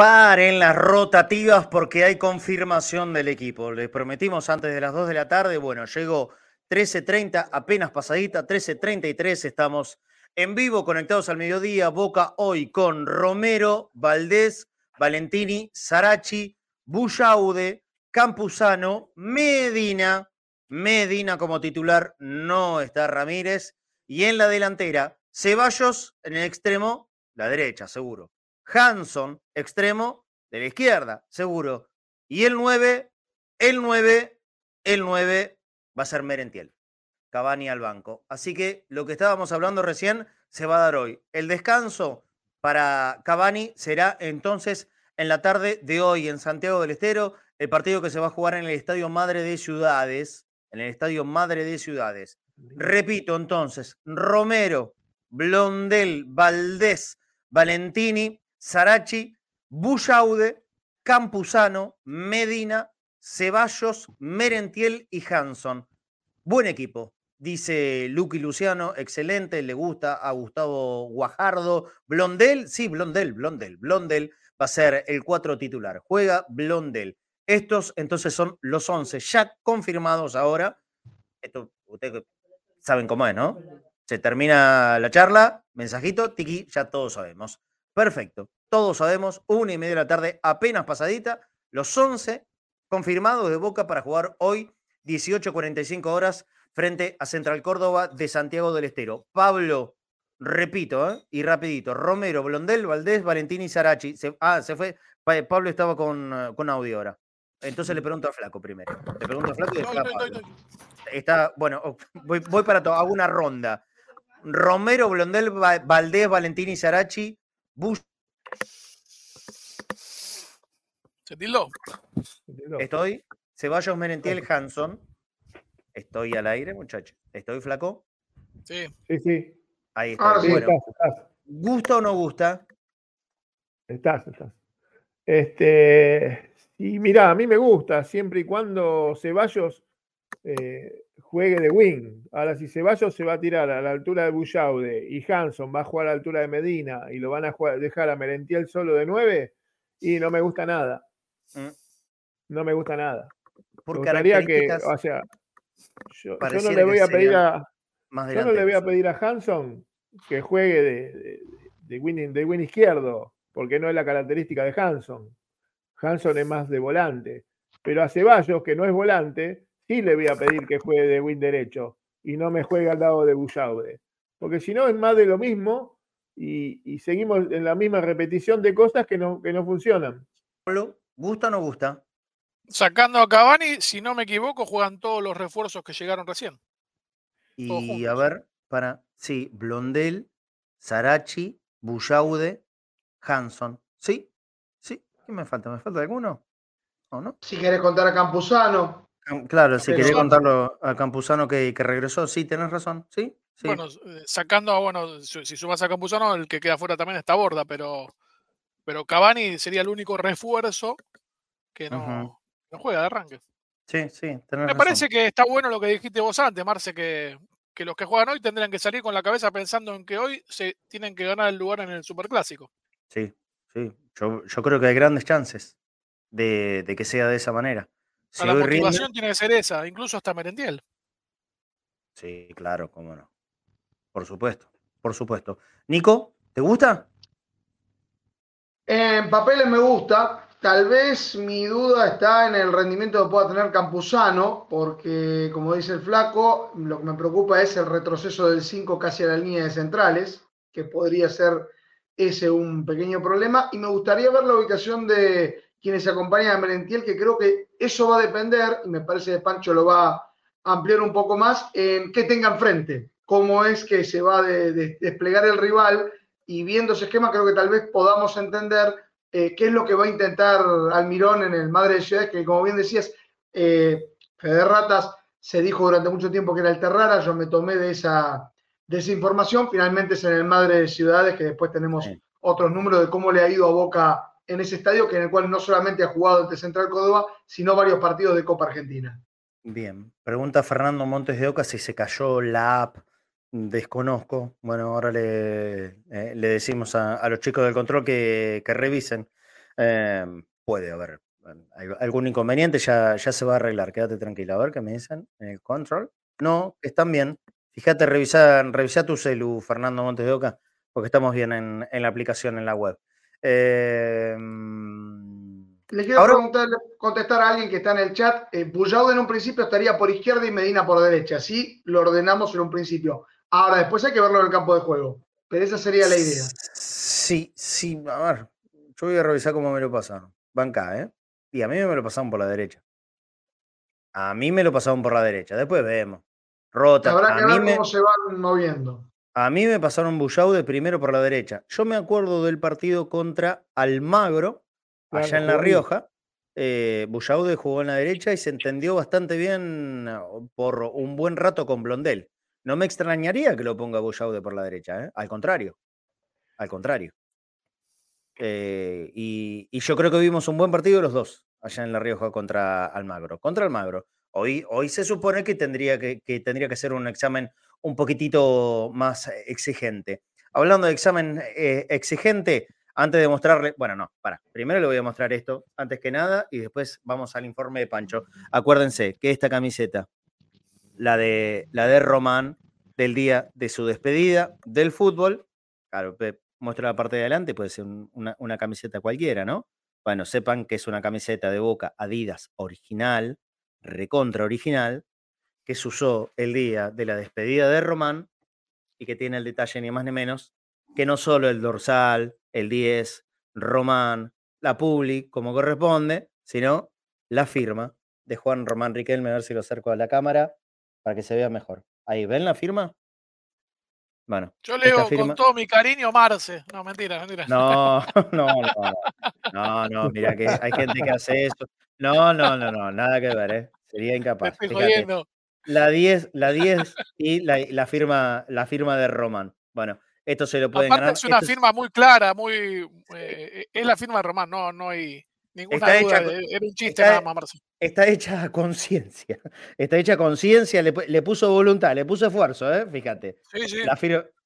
Paren las rotativas porque hay confirmación del equipo. Les prometimos antes de las 2 de la tarde. Bueno, llegó 13.30, apenas pasadita, 13.33. Estamos en vivo, conectados al mediodía. Boca hoy con Romero, Valdés, Valentini, Sarachi, Bullaude, Campuzano, Medina. Medina como titular, no está Ramírez. Y en la delantera, Ceballos en el extremo, la derecha, seguro. Hanson, extremo, de la izquierda, seguro. Y el 9, el 9, el 9 va a ser Merentiel. Cavani al banco. Así que lo que estábamos hablando recién se va a dar hoy. El descanso para Cavani será entonces en la tarde de hoy en Santiago del Estero, el partido que se va a jugar en el Estadio Madre de Ciudades, en el Estadio Madre de Ciudades. Repito entonces, Romero, Blondel, Valdés, Valentini, Sarachi, Bullaude, Campuzano, Medina, Ceballos, Merentiel y Hanson. Buen equipo, dice Luqui Luciano, excelente, le gusta a Gustavo Guajardo. Blondel, sí, Blondel, Blondel, Blondel va a ser el cuatro titular. Juega Blondel. Estos entonces son los 11 ya confirmados ahora. Esto, ustedes saben cómo es, ¿no? Se termina la charla, mensajito, tiki, ya todos sabemos. Perfecto. Todos sabemos, una y media de la tarde, apenas pasadita, los 11 confirmados de Boca para jugar hoy, 18.45 horas, frente a Central Córdoba de Santiago del Estero. Pablo, repito, ¿eh? y rapidito, Romero, Blondel, Valdés, Valentín y Sarachi. ah, se fue. Pablo estaba con, eh, con audio ahora. Entonces le pregunto a Flaco primero. Le pregunto a Flaco y Pablo. Está, bueno, voy, voy para todo, hago una ronda. Romero, Blondel, Valdés, Valentín y Sarachi, Bush. ¿Se tildó? Estoy. Ceballos, Merentiel, Hanson. Estoy al aire, muchachos. ¿Estoy flaco? Sí. Sí, sí. Ahí está. Ah, sí, bueno, estás, estás. ¿Gusta o no gusta? Estás, estás. Este, y mira, a mí me gusta, siempre y cuando Ceballos eh, juegue de wing. Ahora, si Ceballos se va a tirar a la altura de Bullaude y Hanson va a jugar a la altura de Medina y lo van a jugar- dejar a Merentiel solo de 9, y no me gusta nada. Mm. No me gusta nada. Por gustaría que, características o sea, yo, yo no le voy a pedir a, más yo no le voy a pedir a Hanson que juegue de, de, de win, de win izquierdo, porque no es la característica de Hanson. Hanson es más de volante. Pero a Ceballos, que no es volante, sí le voy a pedir que juegue de win derecho y no me juegue al lado de Bullaude. Porque si no es más de lo mismo y, y seguimos en la misma repetición de cosas que no, que no funcionan. Pablo, ¿Gusta o no gusta? Sacando a Cavani, si no me equivoco, juegan todos los refuerzos que llegaron recién. Y a ver, para. Sí, Blondel, Sarachi, Bullaude, Hanson. ¿Sí? ¿Sí? ¿Qué me falta? ¿Me falta alguno? ¿O no? Si querés contar a Campuzano, Cam- Claro, si quería contarlo a Campuzano que, que regresó, sí, tenés razón. Sí, sí. Bueno, eh, sacando, a- bueno, si sumas a Campuzano, el que queda fuera también está Borda, pero pero Cavani sería el único refuerzo que no, no juega de arranque. Sí, sí. Me parece que está bueno lo que dijiste vos antes, Marce, que, que, los que juegan hoy tendrían que salir con la cabeza pensando en que hoy se tienen que ganar el lugar en el Superclásico. Sí, sí. Yo, yo creo que hay grandes chances de, de que sea de esa manera. La motivación tiene que ser esa, incluso hasta Merentiel. Sí, claro, cómo no. Por supuesto, por supuesto. Nico, ¿te gusta? En papeles me gusta. Tal vez mi duda está en el rendimiento que pueda tener Campuzano, porque como dice el flaco, lo que me preocupa es el retroceso del 5 casi a la línea de centrales, que podría ser ese un pequeño problema. Y me gustaría ver la ubicación de quienes acompañan a Merentiel, que creo que eso va a depender, y me parece que Pancho lo va a ampliar un poco más, en qué tengan frente, cómo es que se va a desplegar el rival, y viendo ese esquema creo que tal vez podamos entender eh, qué es lo que va a intentar Almirón en el Madre de Ciudades, que como bien decías, eh, Fede Ratas se dijo durante mucho tiempo que era el Terrara, yo me tomé de esa, de esa información, finalmente es en el Madre de Ciudades, que después tenemos otros números de cómo le ha ido a Boca en ese estadio, que en el cual no solamente ha jugado ante Central Córdoba, sino varios partidos de Copa Argentina. Bien, pregunta Fernando Montes de Oca si se cayó la app Desconozco. Bueno, ahora le, eh, le decimos a, los chicos del control que, revisen. Em, puede haber algún inconveniente, ya, ya se va a arreglar. Quédate tranquila. A ver qué me dicen en el control. No, están bien. Fíjate, revisa, revisa tu celu, Fernando Montes de Oca, porque estamos bien en, la aplicación, en la web. Em, le quiero contestar a alguien que está en el chat. Eh, en un principio estaría por izquierda y Medina por derecha. Así lo ordenamos en un principio. Ahora, después hay que verlo en el campo de juego. Pero esa sería la idea. Sí, sí. A ver, yo voy a revisar cómo me lo pasaron. Banca, ¿eh? Y a mí me lo pasaron por la derecha. A mí me lo pasaron por la derecha. Después vemos. Rota. Habrá que ver cómo se van moviendo. A mí me pasaron Bullaude de primero por la derecha. Yo me acuerdo del partido contra Almagro, allá en La Rioja. Eh, Bullaude jugó en la derecha y se entendió bastante bien por un buen rato con Blondel. No me extrañaría que lo ponga Bullaude por la derecha, ¿eh? al contrario. Al contrario. Eh, y, yo creo que vimos un buen partido los dos allá en La Rioja contra Almagro. Contra Almagro. Hoy, hoy se supone que tendría que, tendría que ser un examen un poquitito más exigente. Hablando de examen eh, exigente, antes de mostrarle, bueno, no, para, primero le voy a mostrar esto, antes que nada, y después vamos al informe de Pancho. Acuérdense que esta camiseta la de, la de Román del día de su despedida del fútbol. Claro, muestra la parte de adelante, puede ser una, camiseta cualquiera, ¿no? Bueno, sepan que es una camiseta de Boca Adidas original, recontra original, que se usó el día de la despedida de Román y que tiene el detalle ni más ni menos que no solo el dorsal, el 10, Román, la Publi, como corresponde, sino la firma de Juan Román Riquelme, a ver si lo acerco a la cámara, para que se vea mejor. Ahí, ¿ven la firma? Bueno. Yo leo con todo mi cariño Marce. No, mentira, mentira. No, no, no. No, no, mira que hay gente que hace eso. No, no, no, no, nada que ver, ¿eh? Sería incapaz. La 10, la 10 y la, firma, la firma de Roman. Bueno, esto se lo pueden ganar. Es una firma muy clara, muy. Eh, es la firma de Román, no, no hay. Ninguna está duda, hecha, era un chiste nada más, Marcelo. Está hecha a conciencia. Está hecha a conciencia, le, puso voluntad, le puso esfuerzo, ¿eh? fíjate. Sí, sí.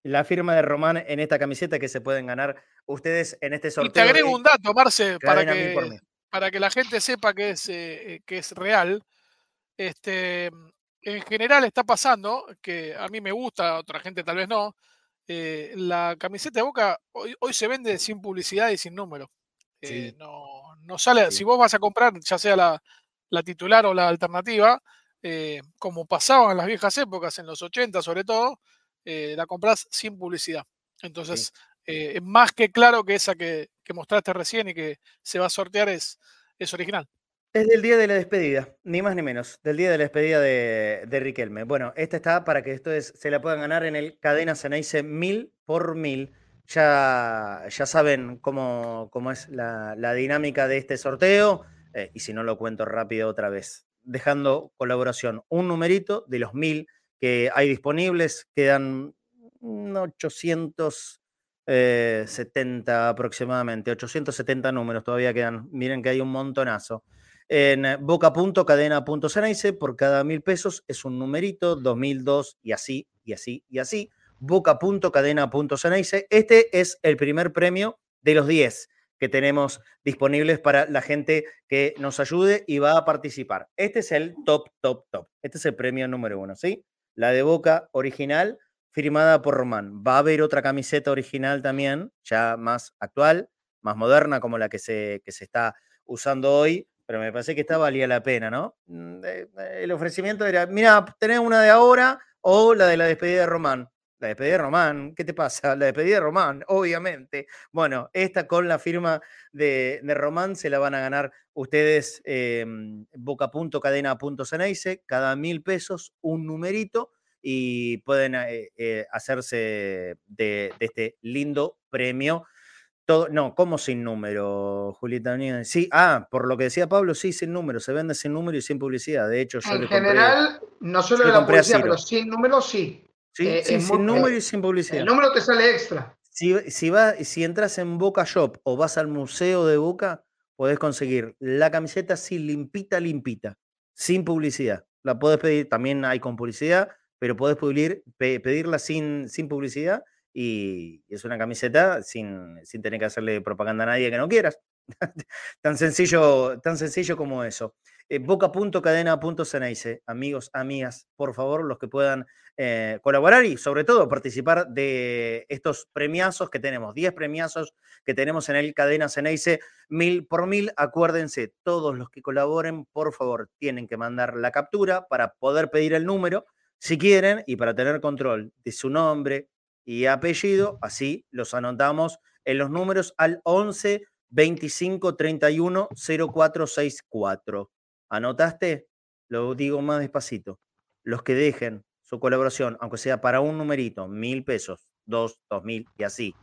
La, firma de Román en esta camiseta que se pueden ganar ustedes en este sorteo. Y te agrego un dato, Marce, para que, para que la gente sepa que es, eh, que es real. Este, en general está pasando, que a mí me gusta, a otra gente tal vez no, eh, la camiseta de Boca hoy, hoy se vende sin publicidad y sin número. Eh, no, no sale, si vos vas a comprar, ya sea la, titular o la alternativa, eh, como pasaba en las viejas épocas, en los 80 sobre todo, la compras sin publicidad. Entonces, es más que claro que esa que, mostraste recién y que se va a sortear es, es original. Es del día de la despedida, ni más ni menos, del día de la despedida de, de Riquelme. Bueno, esta está para que esto se la puedan ganar en el Cadena Ceneice mil por mil. Ya, ya saben cómo, cómo es la, dinámica de este sorteo eh, y si no lo cuento rápido otra vez. Dejando colaboración un numerito de los mil que hay disponibles, quedan 800, 70 eh, aproximadamente, 870 números todavía quedan. Miren que hay un montonazo. En boca.cadena.ceneice, por cada mil pesos es un numerito, 2002 y así, y así, y así. Boca.cadena.ceneice. Este es el primer premio de los 10 que tenemos disponibles para la gente que nos ayude y va a participar. Este es el top, top, top. Este es el premio número uno, ¿sí? La de Boca original firmada por Román. Va a haber otra camiseta original también, ya más actual, más moderna, como la que se, que se está usando hoy, pero me parece que esta valía la pena, ¿no? Mm, el ofrecimiento era, mira, tenés una de ahora o la de la despedida de Román. La despedida de Román, ¿qué te pasa? La despedida de Román, obviamente. Bueno, esta con la firma de, de Román se la van a ganar ustedes eh, boca.cadena.ceneice, cada mil pesos, un numerito y pueden eh, eh, hacerse de, este lindo premio. Todo, no, ¿cómo sin número, Julieta? Sí, ah, por lo que decía Pablo, sí, sin número, se vende sin número y sin publicidad. De hecho, yo en general, no solo de la publicidad, pero sin número sí. Sí, eh, sin número y sin publicidad. El número te sale extra. Si, si, si entras en Boca Shop o vas al museo de Boca, podés conseguir la camiseta sin limpita, limpita, sin publicidad. La podés pedir, también hay con publicidad, pero podés pedirla sin, sin publicidad y es una camiseta sin, sin tener que hacerle propaganda a nadie que no quieras. tan, sencillo, tan sencillo como eso. Eh, boca.cadena.ceneice, amigos, amigas, por favor, los que puedan eh, colaborar y sobre todo participar de estos premiazos que tenemos, 10 premiazos que tenemos en el Cadena Ceneice, mil por mil. Acuérdense, todos los que colaboren, por favor, tienen que mandar la captura para poder pedir el número si quieren, y para tener control de su nombre y apellido, así los anotamos en los números al 11 25 31 0464. ¿Anotaste? Lo digo más despacito. Los que dejen su colaboración, aunque sea para un numerito, mil pesos, dos, dos mil y así,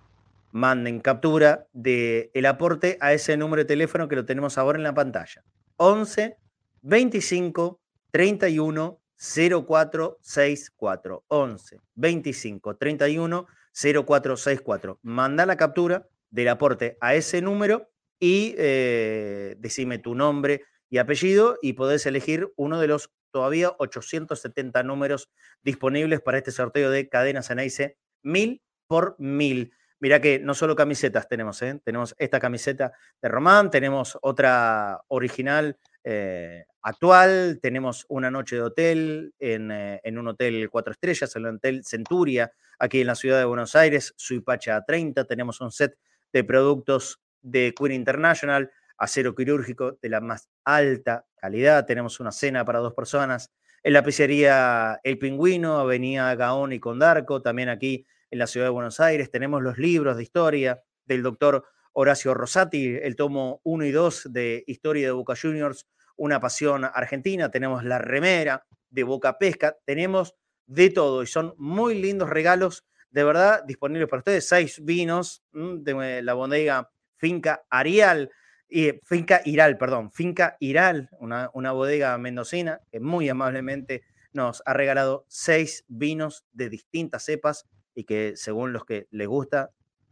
manden captura del el aporte a ese número de teléfono que lo tenemos ahora en la pantalla. 11 25 31 0464 11 25 31 0464. Manda la captura del aporte a ese número y eh, decime tu nombre y apellido y podés elegir uno de los todavía 870 números disponibles para este sorteo de Cadenas Ceneice, mil por mil. Mira que no solo camisetas tenemos, ¿eh? tenemos esta camiseta de Román, tenemos otra original eh, actual, tenemos una noche de hotel eh, en, un hotel cuatro estrellas, el Hotel Centuria, aquí en la ciudad de Buenos Aires, Suipacha 30, tenemos un set de productos de Queen International, acero quirúrgico de la más alta calidad, tenemos una cena para dos personas, en la pizzería El Pingüino, Avenida Gaón y Condarco, también aquí en la ciudad de Buenos Aires, tenemos los libros de historia del doctor Horacio Rosati, el tomo 1 y 2 de Historia de Boca Juniors, una pasión argentina, tenemos la remera de Boca Pesca, tenemos de todo y son muy lindos regalos, de verdad, disponibles para ustedes. Seis vinos de la bodega Finca Arial, y Finca Iral, perdón, Finca Iral, una, una bodega mendocina que muy amablemente nos ha regalado seis vinos de distintas cepas y que según los que les gusta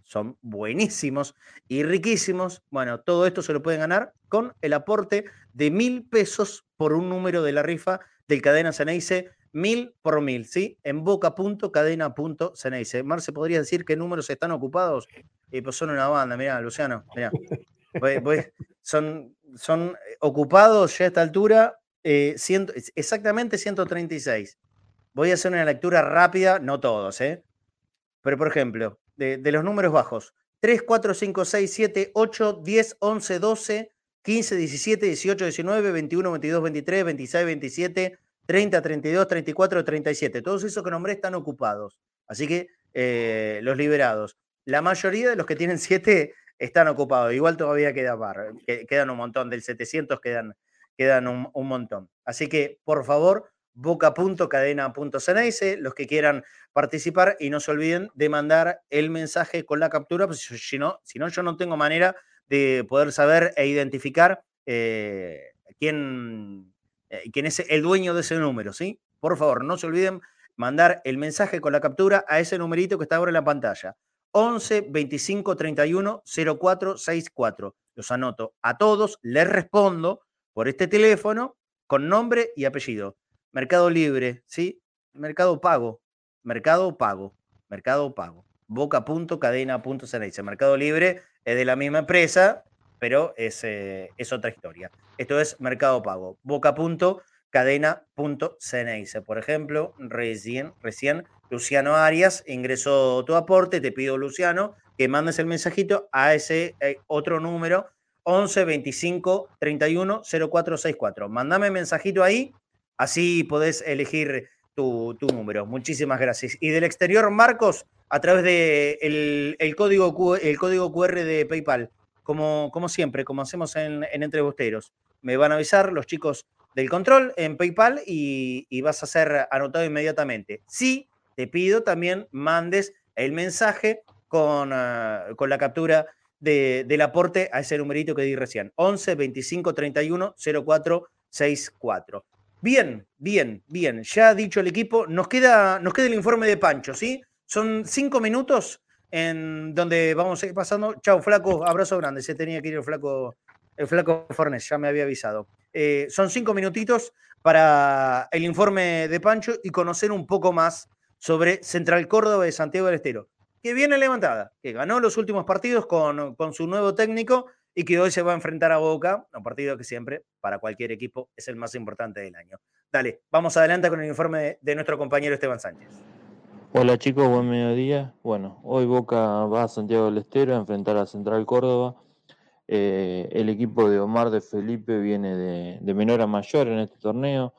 son buenísimos y riquísimos. Bueno, todo esto se lo pueden ganar con el aporte de mil pesos por un número de la rifa del Cadena Ceneice, mil por mil, ¿sí? En boca.cadena.ceneice. Marce, ¿podría decir qué números están ocupados? Y pues son una banda, mira, Luciano, mira. son, son ocupados ya a esta altura eh, exactamente 136. Voy a hacer una lectura rápida, no todos, ¿eh? Pero por ejemplo, de, los números bajos. 3, 4, 5, 6, 7, 8, 10, 11, 12, 15, 17, 18, 19, 21, 22, 23, 26, 27, 30, 32, 34, 37. Todos esos que nombré están ocupados. Así que eh, los liberados. La mayoría de los que tienen 7 están ocupados. Igual todavía queda par, quedan un montón. Del 700 quedan, quedan un, un montón. Así que, por favor, boca.cadena.ceneice, los que quieran participar y no se olviden de mandar el mensaje con la captura, pues si no, si no yo no tengo manera de poder saber e identificar eh, quién, eh, quién es el dueño de ese número, ¿sí? Por favor, no se olviden mandar el mensaje con la captura a ese numerito que está ahora en la pantalla. 11 25 31 04 64. Los anoto a todos, les respondo por este teléfono con nombre y apellido. Mercado Libre, ¿sí? Mercado Pago, Mercado Pago, Mercado Pago. Boca.cadena.ceneice. Mercado Libre es de la misma empresa, pero es, eh, es otra historia. Esto es Mercado Pago. Boca.cadena.ceneice. Por ejemplo, recién, recién Luciano Arias ingresó tu aporte. Te pido, Luciano, que mandes el mensajito a ese eh, otro número 11 25 31 0464. Mándame mensajito ahí, así podés elegir tu, número. Muchísimas gracias. Y del exterior, Marcos, a través del el código, el código QR de PayPal, como, como siempre, como hacemos en, en Entrebosteros. Me van a avisar los chicos del control en PayPal y, y vas a ser anotado inmediatamente. Sí, te pido también mandes el mensaje con, ah, con la captura del aporte a ese numerito que di recién. 11 25 31 04 64. Bien, bien, bien. Ya ha dicho el equipo, nos queda, nos queda el informe de Pancho, ¿sí? Son cinco minutos en donde vamos a ir pasando. Chao, flaco, abrazo grande. Se tenía que ir el flaco, el flaco Fornes, ya me había avisado. Eh, son cinco minutitos para el informe de Pancho y conocer un poco más sobre Central Córdoba de Santiago del Estero que viene levantada, que ganó los últimos partidos con, con su nuevo técnico y que hoy se va a enfrentar a Boca, un partido que siempre, para cualquier equipo, es el más importante del año. Dale, vamos adelante con el informe de, nuestro compañero Esteban Sánchez. Hola chicos, buen mediodía. Bueno, hoy Boca va a Santiago del Estero a enfrentar a Central Córdoba. Eh, el equipo de Omar de Felipe viene de, de menor a mayor en este torneo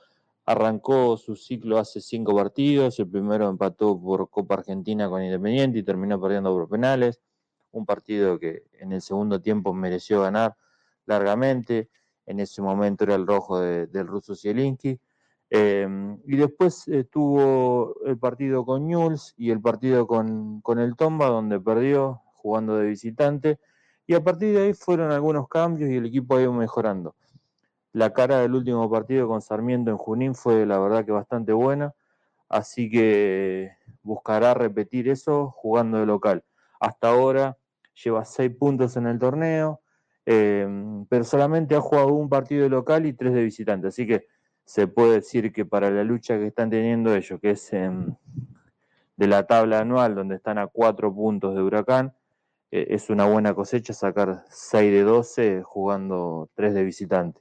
Arrancó su ciclo hace cinco partidos, el primero empató por Copa Argentina con Independiente y terminó perdiendo por penales, un partido que en el segundo tiempo mereció ganar largamente, en ese momento era el rojo del ruso Zielinski, em, y después eh, tuvo el partido con Newell's y el partido con, con el Tomba, donde perdió jugando de visitante, y a partir de ahí fueron algunos cambios y el equipo ha ido mejorando. La cara del último partido con Sarmiento en Junín fue la verdad que bastante buena, así que buscará repetir eso jugando de local. Hasta ahora lleva seis puntos en el torneo, em, pero solamente ha jugado un partido de local y tres de visitante, así que se puede decir que para la lucha que están teniendo ellos, que es de la tabla anual, donde están a cuatro puntos de Huracán, eh, es una buena cosecha sacar 6 de 12 jugando tres de visitante.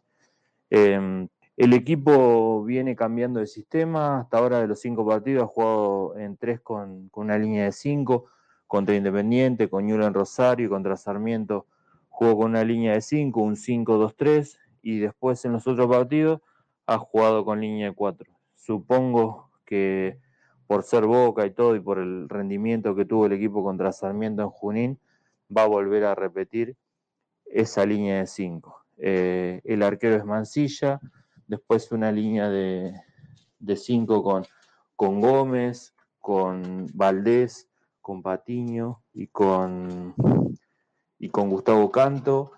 Em, el equipo viene cambiando de sistema, hasta ahora de los cinco partidos ha jugado en tres con, una línea de cinco, contra Independiente, con Ñulo en Rosario contra Sarmiento jugó con una línea de cinco, un 5-2-3, y después en los otros partidos ha jugado con línea de cuatro. Supongo que por ser Boca y todo y por el rendimiento que tuvo el equipo contra Sarmiento en Junín, va a volver a repetir esa línea de cinco. Eh, el arquero es Mancilla, después una línea de, cinco con, con Gómez, con Valdés, con Patiño y con, y con Gustavo Canto.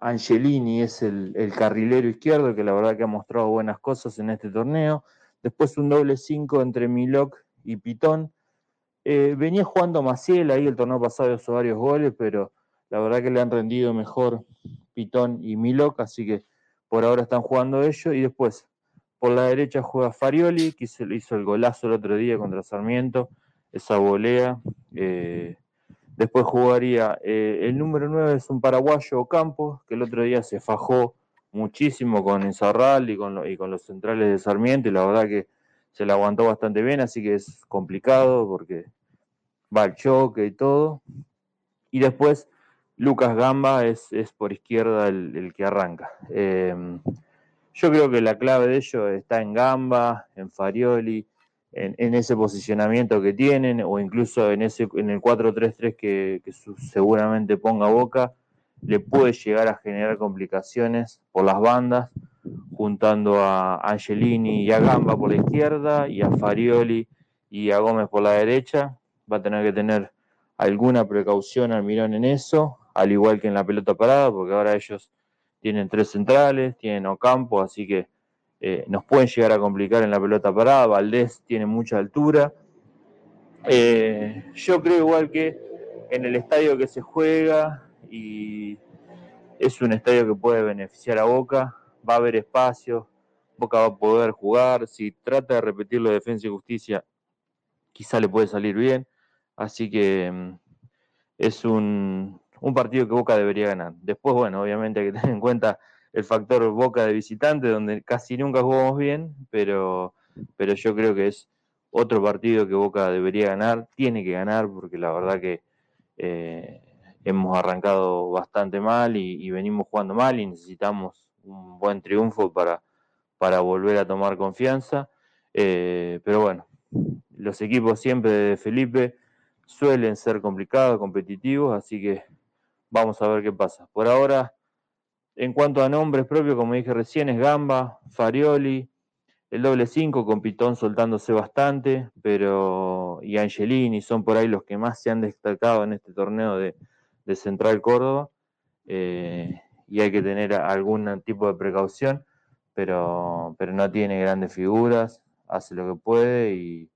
Angelini es el, carrilero izquierdo que la verdad que ha mostrado buenas cosas en este torneo. Después un doble cinco entre Milok y Pitón. Eh, venía jugando Maciel ahí el torneo pasado hizo varios goles, pero la verdad que le han rendido mejor Pitón y Milok, así que por ahora están jugando ellos. Y después, por la derecha juega Farioli, que hizo, el golazo el otro día contra Sarmiento, esa volea. Eh, después jugaría eh, el número 9, es un paraguayo Campos, que el otro día se fajó muchísimo con Enzarral y con, y con los centrales de Sarmiento, y la verdad que se la aguantó bastante bien, así que es complicado porque va al choque y todo. Y después Lucas Gamba es, por izquierda el, que arranca. Em, yo creo que la clave de ello está en Gamba, en Farioli, en, ese posicionamiento que tienen, o incluso en, ese, en el 4-3-3 que, seguramente ponga Boca, le puede llegar a generar complicaciones por las bandas, juntando a Angelini y a Gamba por la izquierda, y a Farioli y a Gómez por la derecha. Va a tener que tener alguna precaución al mirón en eso, al igual que en la pelota parada, porque ahora ellos tienen tres centrales, tienen Ocampo, así que eh, nos pueden llegar a complicar en la pelota parada. Valdés tiene mucha altura. Eh, yo creo igual que en el estadio que se juega y es un estadio que puede beneficiar a Boca, va a haber espacio, Boca va a poder jugar, si trata de repetir lo de Defensa y Justicia, quizá le puede salir bien, así que mm, es un, un partido que Boca debería ganar. Después, bueno, obviamente hay que tener en cuenta el factor Boca de visitante, donde casi nunca jugamos bien, pero, pero yo creo que es otro partido que Boca debería ganar, tiene que ganar, porque la verdad que eh, hemos arrancado bastante mal y, venimos jugando mal y necesitamos un buen triunfo para, para volver a tomar confianza. Eh, pero bueno, los equipos siempre de Felipe suelen ser complicados, competitivos, así que vamos a ver qué pasa. Por ahora, en cuanto a nombres propios, como dije recién, es Gamba, Farioli, el doble 5 con Pitón soltándose bastante, pero y Angelini son por ahí los que más se han destacado en este torneo de, Central Córdoba. Eh, y hay que tener algún tipo de precaución, pero, pero no tiene grandes figuras, hace lo que puede y,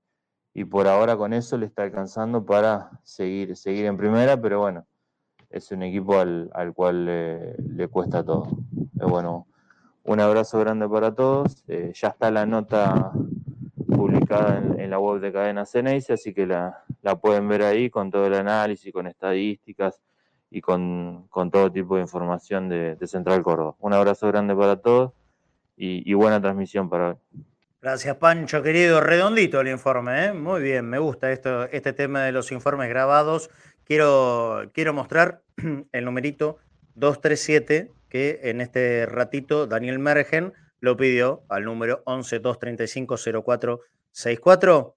por ahora con eso le está alcanzando para seguir, seguir en primera, pero bueno, es un equipo al, cual le, cuesta todo. bueno, un abrazo grande para todos. Eh, ya está la nota publicada en, la web de Cadena Ceneice, así que la, pueden ver ahí con todo el análisis, con estadísticas y con, todo tipo de información de, Central Córdoba. Un abrazo grande para todos y, buena transmisión para hoy. Gracias, Pancho, querido. Redondito el informe, ¿eh? Muy bien, me gusta esto, este tema de los informes grabados. Quiero, quiero mostrar el numerito 237 que en este ratito Daniel Mergen lo pidió al número 11 235 0464.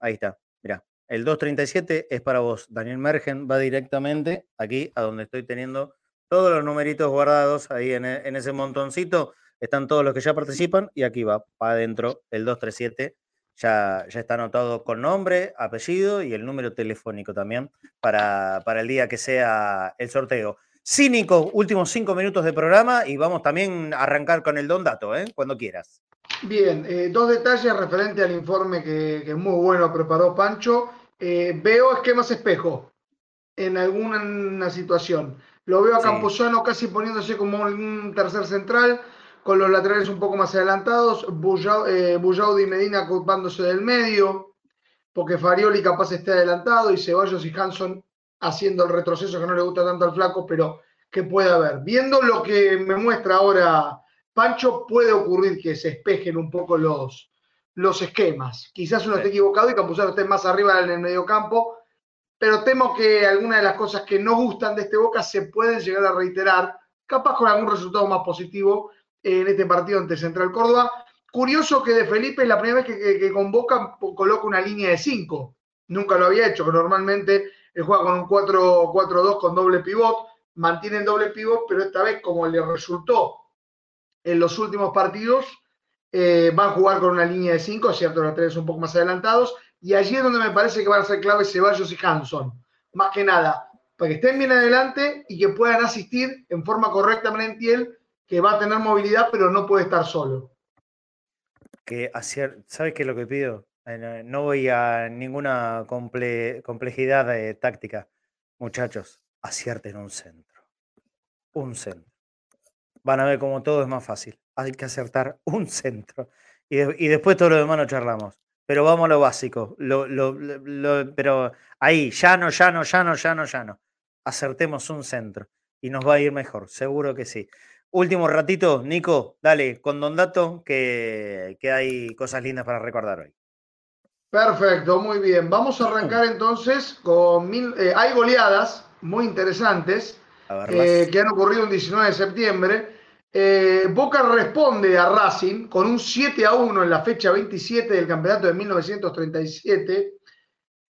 Ahí está, mira. El 237 es para vos. Daniel Mergen va directamente aquí a donde estoy teniendo todos los numeritos guardados ahí en, e, ese montoncito. Están todos los que ya participan y aquí va para adentro el 237. Ya, ya está anotado con nombre, apellido y el número telefónico también para, para el día que sea el sorteo. Cínico, últimos cinco minutos de programa y vamos también a arrancar con el Don Dato, ¿eh? cuando quieras. Bien, eh, dos detalles referente al informe que, que muy bueno preparó Pancho. Eh, veo esquemas espejo en alguna situación. Lo veo a Camposano casi poniéndose como un tercer central, con los laterales un poco más adelantados, Bullaudi y Medina ocupándose del medio, porque Farioli capaz esté adelantado y Ceballos y Hanson haciendo el retroceso que no le gusta tanto al flaco, pero que puede haber. Viendo lo que me muestra ahora Pancho, puede ocurrir que se espejen un poco los, los esquemas. Quizás uno esté equivocado y Campuzano esté más arriba en el medio campo, pero temo que algunas de las cosas que no gustan de este Boca se pueden llegar a reiterar, capaz con algún resultado más positivo en este partido ante Central Córdoba. Curioso que de Felipe la primera vez que, que, convoca coloca una línea de 5. Nunca lo había hecho, normalmente él juega con un 4-4-2 con doble pivot, mantiene el doble pivot, pero esta vez, como le resultó en los últimos partidos, eh, va a jugar con una línea de 5, cierto, los tres un poco más adelantados, y allí es donde me parece que van a ser claves Ceballos y Hanson. Más que nada, para que estén bien adelante y que puedan asistir en forma correcta a él, que va a tener movilidad, pero no puede estar solo. Que ¿Sabes qué es lo que pido? Eh, no voy a ninguna complejidad de táctica. Muchachos, acierten un centro. Un centro. Van a ver cómo todo es más fácil. Hay que acertar un centro. Y, después todo lo demás lo charlamos. Pero vamos a lo básico. pero ahí, llano, llano, llano, llano, llano. Acertemos un centro. Y nos va a ir mejor. Seguro que sí. Último ratito, Nico, dale, con Don Dato, que, que hay cosas lindas para recordar hoy. Perfecto, muy bien. Vamos a arrancar entonces con mil, eh, hay goleadas muy interesantes eh, que han ocurrido el 19 de septiembre. Eh, Boca responde a Racing con un 7 a 1 en la fecha 27 del campeonato de 1937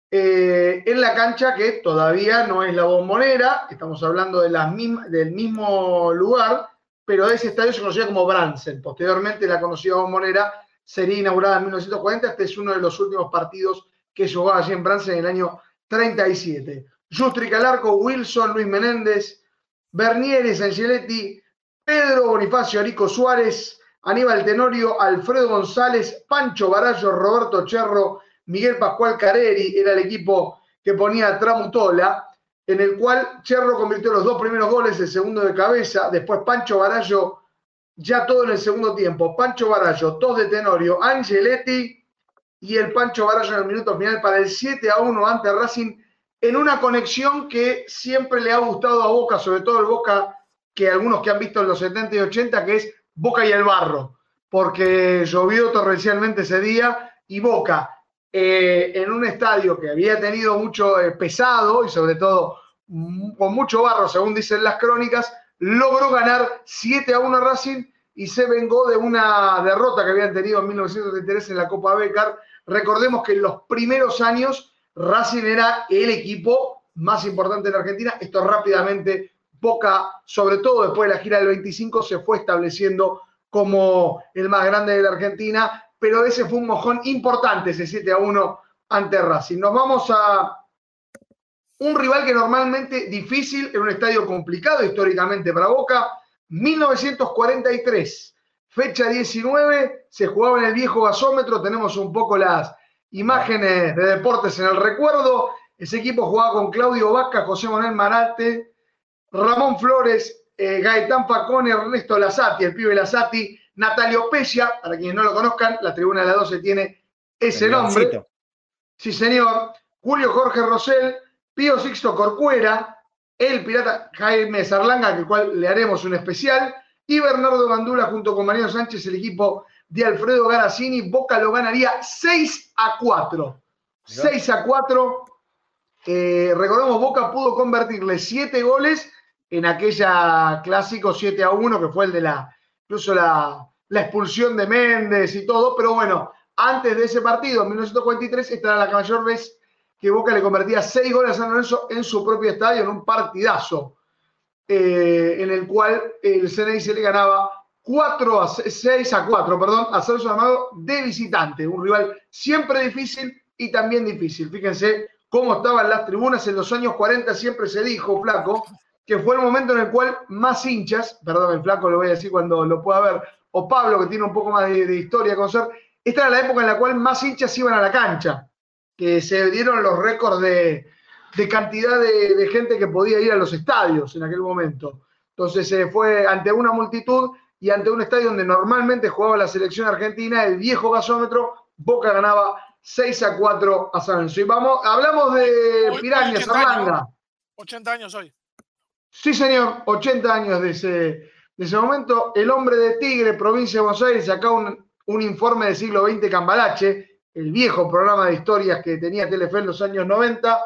en la cancha que todavía no es la bombonera, estamos hablando de las del mismo lugar, pero ese estadio se conocía como Bransen. Posteriormente la conocida bombonera sería inaugurada en 1940. Este es uno de los últimos partidos que jugó allí en Francia en el año 37. Justri Calarco, Wilson, Luis Menéndez, Bernieres, Angeletti, Pedro Bonifacio, Arico Suárez, Aníbal Tenorio, Alfredo González, Pancho Barallo, Roberto Cherro, Miguel Pascual Careri, era el equipo que ponía Tramutola. En el cual Cherro convirtió los dos primeros goles, el segundo de cabeza, después Pancho Barallo, ya todo en el segundo tiempo, Pancho Barallo, dos de Tenorio, Angeletti y el Pancho Barallo en el minuto final para el 7 a 1 ante Racing, en una conexión que siempre le ha gustado a Boca, sobre todo el Boca que algunos que han visto en los 70 y 80, que es Boca y el Barro, porque llovió torrencialmente ese día y Boca eh, en un estadio que había tenido mucho eh, pesado y sobre todo con mucho barro, según dicen las crónicas, logró ganar 7 a 1 a Racing y se vengó de una derrota que habían tenido en 1933 en la Copa Becar. Recordemos que en los primeros años Racing era el equipo más importante en Argentina. Esto rápidamente, Boca, sobre todo después de la gira del 25, se fue estableciendo como el más grande de la Argentina pero ese fue un mojón importante, ese 7 a 1 ante Racing. Nos vamos a un rival que normalmente difícil en un estadio complicado históricamente para Boca, 1943, fecha 19, se jugaba en el viejo gasómetro, tenemos un poco las imágenes de deportes en el recuerdo, ese equipo jugaba con Claudio Vaca, José Manuel Marate, Ramón Flores, eh, Gaetán Pacone, Ernesto Lazati, el pibe Lazati, Natalio Pescia, para quienes no lo conozcan, la tribuna de la 12 tiene ese nombre. Sí, señor. Julio Jorge Rosell, Pío Sixto Corcuera, el pirata Jaime Zarlanga, al cual le haremos un especial, y Bernardo Gandula junto con Mariano Sánchez, el equipo de Alfredo Garazzini. Boca lo ganaría 6 a 4. 6 a 4. Eh, recordemos, Boca pudo convertirle 7 goles en aquella clásico 7 a 1, que fue el de la incluso la, expulsión de Méndez y todo, pero bueno, antes de ese partido, en 1943, esta era la mayor vez que Boca le convertía seis goles a San Lorenzo en su propio estadio, en un partidazo, eh, en el cual el CNI se le ganaba 4 a 6 a 4, perdón, a Celso Amado de visitante, un rival siempre difícil y también difícil. Fíjense cómo estaban las tribunas en los años 40, siempre se dijo, flaco, que fue el momento en el cual más hinchas, perdón, el flaco lo voy a decir cuando lo pueda ver, o Pablo, que tiene un poco más de, historia con ser, esta era la época en la cual más hinchas iban a la cancha, que se dieron los récords de, cantidad de, gente que podía ir a los estadios en aquel momento. Entonces se fue ante una multitud y ante un estadio donde normalmente jugaba la selección argentina, el viejo gasómetro, Boca ganaba 6 a 4 a San Lorenzo. Y vamos, hablamos de Piraña, Zamanga. 80 años hoy. Sí, señor, 80 años de ese, momento. El hombre de Tigre, provincia de Buenos Aires, acá un, un informe del siglo XX Cambalache, el viejo programa de historias que tenía Telefe en los años 90.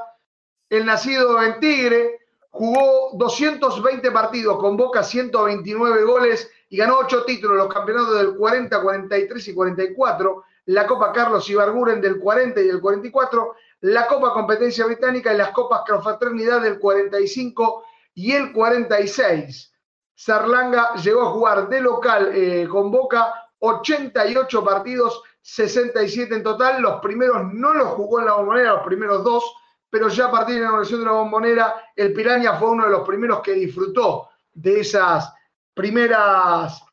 El nacido en Tigre jugó 220 partidos, con Boca 129 goles y ganó 8 títulos, los campeonatos del 40, 43 y 44, la Copa Carlos Ibarguren del 40 y del 44, la Copa Competencia Británica y las Copas Confraternidad del 45 y el 46. Sarlanga llegó a jugar de local eh, con Boca 88 partidos, 67 en total. Los primeros no los jugó en la bombonera, los primeros dos, pero ya a partir de la inauguración de la bombonera, el Piraña fue uno de los primeros que disfrutó de esas primeras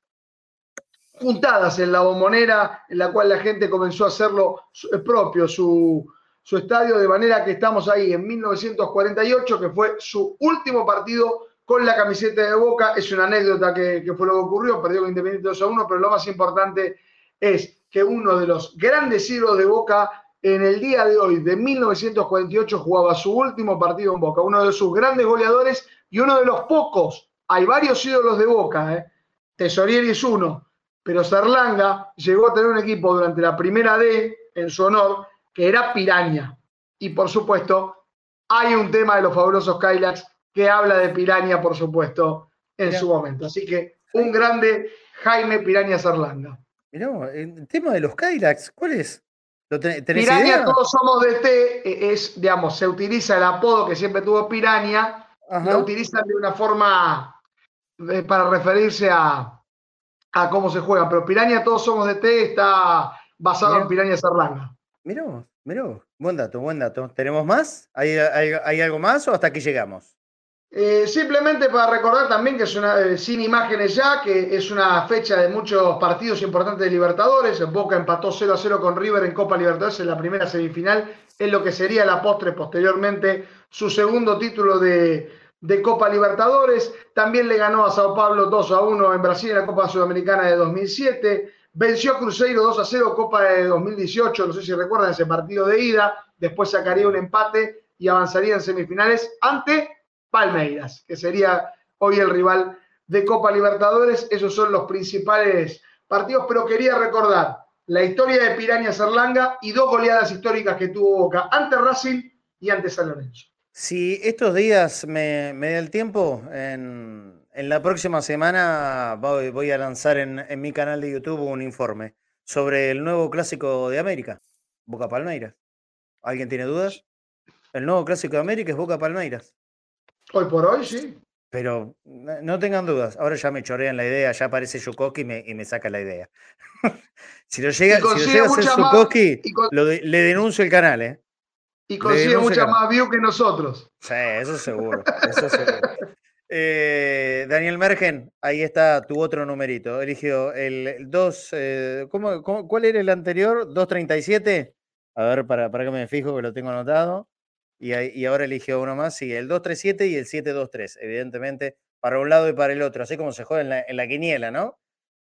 juntadas en la bombonera, en la cual la gente comenzó a hacerlo propio, su, su estadio, de manera que estamos ahí en 1948, que fue su último partido con la camiseta de Boca. Es una anécdota que, fue lo que ocurrió, perdió con Independiente 2 a 1, pero lo más importante es que uno de los grandes ídolos de Boca en el día de hoy, de 1948, jugaba su último partido en Boca, uno de sus grandes goleadores y uno de los pocos. Hay varios ídolos de Boca, ¿eh? Tesorieri es uno, pero Sarlanga llegó a tener un equipo durante la primera D en su honor que era Piraña. Y por supuesto, hay un tema de los fabulosos Kylax que habla de Piraña, por supuesto, en su momento. Así que un grande Jaime Piraña Zarlanga. el tema de los Kylax, ¿cuál es? Piraña, todos somos de T, e, es, digamos, se utiliza el apodo que siempre tuvo Piraña, lo utilizan de una forma para referirse a, a, cómo se juega, pero Piraña, todos somos de T, está basado en Piraña Zarlanga. Miró, miró. Buen dato, buen dato. ¿Tenemos más? ¿Hay, algo más o hasta aquí llegamos? Eh, simplemente para recordar también que es una, eh, sin imágenes ya, que es una fecha de muchos partidos importantes de Libertadores. Boca empató 0 a 0 con River en Copa Libertadores en la primera semifinal, en lo que sería la postre posteriormente su segundo título de, de Copa Libertadores. También le ganó a Sao Paulo 2 a 1 en Brasil en la Copa Sudamericana de 2007. Venció Cruzeiro 2 a 0 Copa de 2018, no sé si recuerdan ese partido de ida. Después sacaría un empate y avanzaría en semifinales ante Palmeiras, que sería hoy el rival de Copa Libertadores. Esos son los principales partidos, pero quería recordar la historia de Piraña Serlanga y dos goleadas históricas que tuvo Boca ante Racing y ante San Lorenzo. Si estos días me, da el tiempo, en, la próxima semana voy, a lanzar en, en, mi canal de YouTube un informe sobre el nuevo clásico de América, Boca Palmeiras. ¿Alguien tiene dudas? El nuevo clásico de América es Boca Palmeiras. Hoy por hoy, sí. Pero no tengan dudas, ahora ya me chorean la idea, ya aparece Yukoki y me, y me saca la idea. si lo llega, si llega a ser Yukoki, le denuncio el canal, ¿eh? Y consigue mucha más view que nosotros. Sí, eso seguro. Eso seguro. Eh, Daniel Mergen, ahí está tu otro numerito. Eligió el 2. Eh, cuál era el anterior? ¿237? A ver, para, para que me fijo que lo tengo anotado. Y, ahora eligió uno más. Sí, el 237 y el 723. Evidentemente, para un lado y para el otro. Así como se juega en la, en la quiniela, ¿no?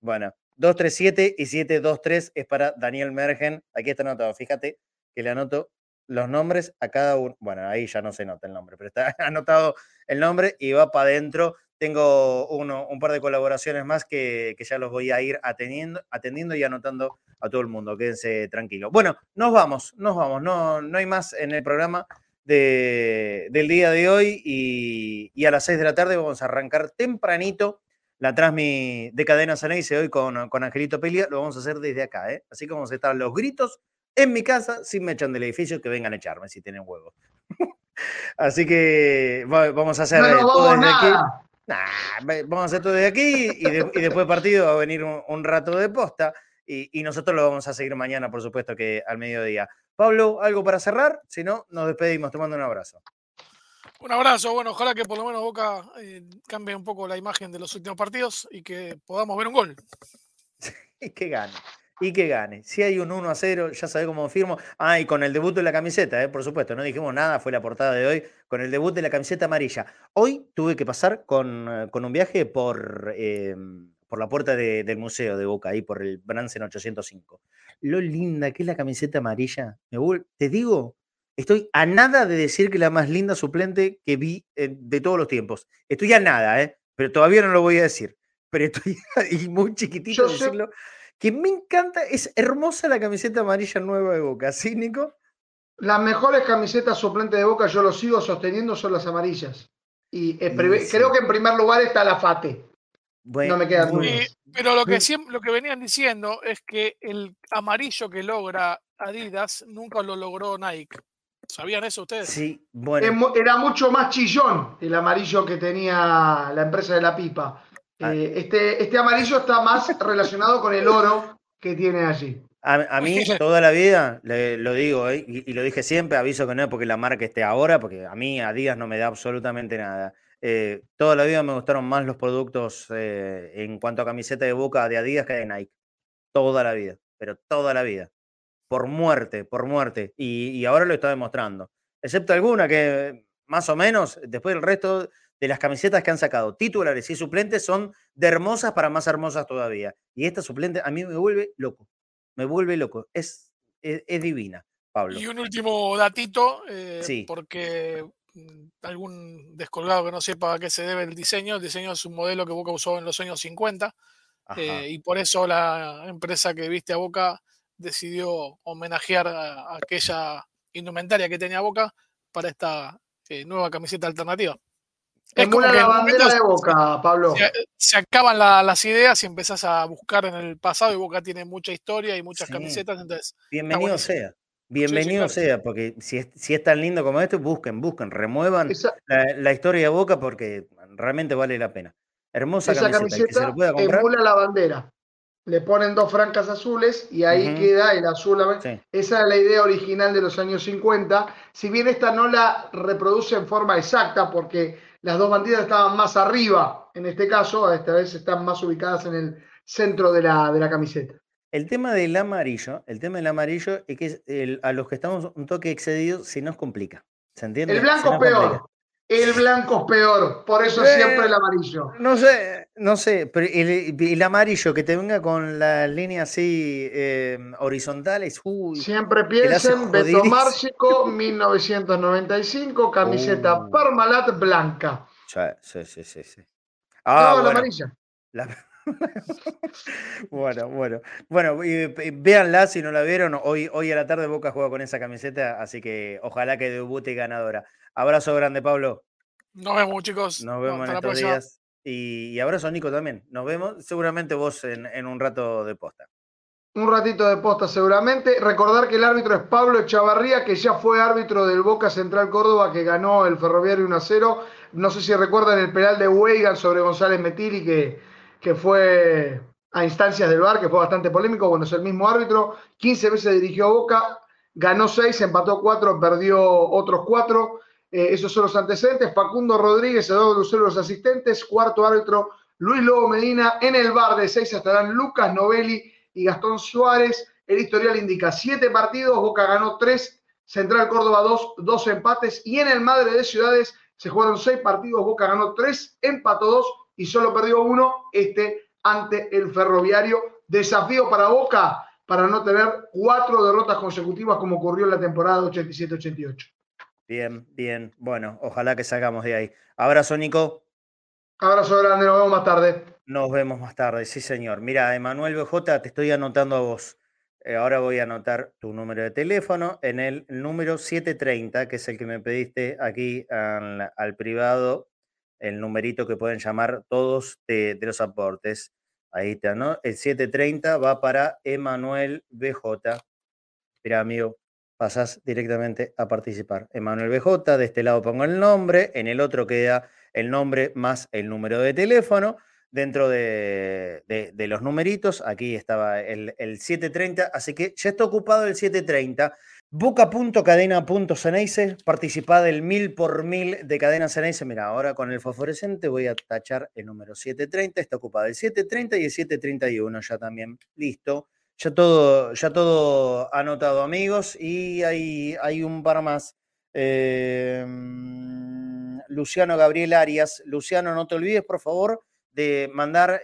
Bueno, 237 y 723 es para Daniel Mergen. Aquí está anotado. Fíjate que le anoto los nombres a cada uno. Bueno, ahí ya no se nota el nombre, pero está anotado el nombre y va para adentro. Tengo uno, un par de colaboraciones más que, ya los voy a ir atendiendo, atendiendo y anotando a todo el mundo. Quédense tranquilos. Bueno, nos vamos, nos vamos. No, no hay más en el programa de, del día de hoy y, a las 6 de la tarde vamos a arrancar tempranito la transmi de Cadena Ceneice hoy con, con Angelito Pelia. Lo vamos a hacer desde acá, ¿eh? Así como se están los gritos en mi casa, si me echan del edificio, que vengan a echarme si tienen huevos. Así que vamos a hacer todo desde aquí. vamos a hacer todo desde aquí y, después del partido va a venir un, rato de posta y, nosotros lo vamos a seguir mañana, por supuesto, que al mediodía. Pablo, ¿algo para cerrar? Si no, nos despedimos. Te mando un abrazo. Un abrazo. Bueno, ojalá que por lo menos Boca eh, cambie un poco la imagen de los últimos partidos y que podamos ver un gol. y que gane y que gane. Si hay un 1 a 0, ya sabe cómo firmo. Ah, y con el debut de la camiseta, eh, por supuesto, no dijimos nada, fue la portada de hoy, con el debut de la camiseta amarilla. Hoy tuve que pasar con, eh, con un viaje por, em, por la puerta del museo de Boca, ahí por el Bransen 805. Lo linda que es la camiseta amarilla. te digo, estoy a nada de decir que la más linda suplente que vi eh, de todos los tiempos. Estoy a nada, ¿eh? pero todavía no lo voy a decir. Pero estoy y muy chiquitito decirlo que me encanta, es hermosa la camiseta amarilla nueva de Boca, ¿sí, Nico? Las mejores camisetas suplentes de Boca, yo lo sigo sosteniendo, son las amarillas. Y creo que en primer lugar está la FATE. no me quedan dudas. Pero lo que, lo que venían diciendo es que el amarillo que logra Adidas nunca lo logró Nike. ¿Sabían eso ustedes? Sí, bueno. Era mucho más chillón el amarillo que tenía la empresa de la pipa. Ah. Eh, este, este amarillo está más relacionado con el oro que tiene allí. A, mí toda la vida, lo digo eh, y, lo dije siempre, aviso que no es porque la marca esté ahora, porque a mí a Díaz no me da absolutamente nada. Eh, toda la vida me gustaron más los productos en cuanto a camiseta de boca de Adidas que de Nike. Toda la vida, pero toda la vida. Por muerte, por muerte. Y, y ahora lo está demostrando. Excepto alguna que más o menos, después el resto de las camisetas que han sacado titulares y suplentes son de hermosas para más hermosas todavía. Y esta suplente a mí me vuelve loco, me vuelve loco, es, es, divina, Pablo. Y un último datito, eh, porque mm, algún descolgado que no sepa a qué se debe el diseño, el diseño es un modelo que Boca usó en los años 50 eh, y por eso la empresa que viste a Boca decidió homenajear a, aquella indumentaria que tenía Boca para esta eh, nueva camiseta alternativa. Es como la bandera de Boca, Pablo. Se, acaban las ideas y empezás a buscar en el pasado y Boca tiene mucha historia y muchas camisetas, entonces... Bienvenido sea. Bienvenido sea, porque si es, si es tan lindo como esto, busquen, busquen, remuevan la, historia de Boca porque realmente vale la pena. Hermosa Esa camiseta, emula la bandera. Le ponen dos francas azules y ahí queda el azul. Esa es la idea original de los años 50. Si bien esta no la reproduce en forma exacta, porque las dos bandidas estaban más arriba, en este caso, esta vez están más ubicadas en el centro de la, de la camiseta. El tema del amarillo, el tema del amarillo es que a los que estamos un toque excedidos se nos complica. ¿Se entiende? El blanco es peor. El blanco es peor, por eso siempre el amarillo. No sé, no sé, pero el, amarillo que te venga con la línea así eh, horizontales. siempre piensen, Beto Márcico, 1995, camiseta uh. Parmalat blanca. Sí, sí, sí, sí. Ah, no, la amarilla. bueno, bueno. Bueno, véanla si no la vieron. Hoy, hoy a la tarde Boca juega con esa camiseta, así que ojalá que debute ganadora. Abrazo grande, Pablo. Nos vemos, chicos. Nos vemos en estos días. Y, abrazo, Nico, también. Nos vemos. Seguramente vos en, un rato de posta. Un ratito de posta, seguramente. Recordar que el árbitro es Pablo Chavarría, que ya fue árbitro del Boca Central Córdoba, que ganó el Ferroviario 1 a 0. No sé si recuerdan el penal de Weigan sobre González Metili, que, que fue a instancias del VAR, que fue bastante polémico. Bueno, es el mismo árbitro. 15 veces dirigió a Boca, ganó 6, empató 4, perdió otros 4. Eh, esos son los antecedentes. Facundo Rodríguez, Eduardo Lucero, los asistentes. Cuarto árbitro, Luis Lobo Medina. En el bar de seis estarán Lucas Novelli y Gastón Suárez. El historial indica siete partidos, Boca ganó tres, Central Córdoba dos, dos empates. Y en el Madre de Ciudades se jugaron seis partidos, Boca ganó tres, empató dos y solo perdió uno, este ante el Ferroviario. Desafío para Boca para no tener cuatro derrotas consecutivas como ocurrió en la temporada 87-88. Bien, bien. Bueno, ojalá que salgamos de ahí. Abrazo, Nico. Abrazo grande, nos vemos más tarde. Nos vemos más tarde, sí, señor. Mira, Emanuel BJ, te estoy anotando a vos. Eh, ahora voy a anotar tu número de teléfono en el número 730, que es el que me pediste aquí al, privado, el numerito que pueden llamar todos de, los aportes. Ahí está, ¿no? El 730 va para Emanuel BJ. Mira, amigo, pasas directamente a participar. Emanuel BJ, de este lado pongo el nombre, en el otro queda el nombre más el número de teléfono. Dentro de, los numeritos, aquí estaba el, 730, así que ya está ocupado el 730. Boca.cadena.ceneice, participa del mil por mil de cadena Ceneice. Mira, ahora con el fosforescente voy a tachar el número 730, está ocupado el 730 y el 731 ya también. Listo. Ya todo, ya todo anotado, amigos, y hay, hay un par más. Em, Luciano Gabriel Arias. Luciano, no te olvides, por favor, de mandar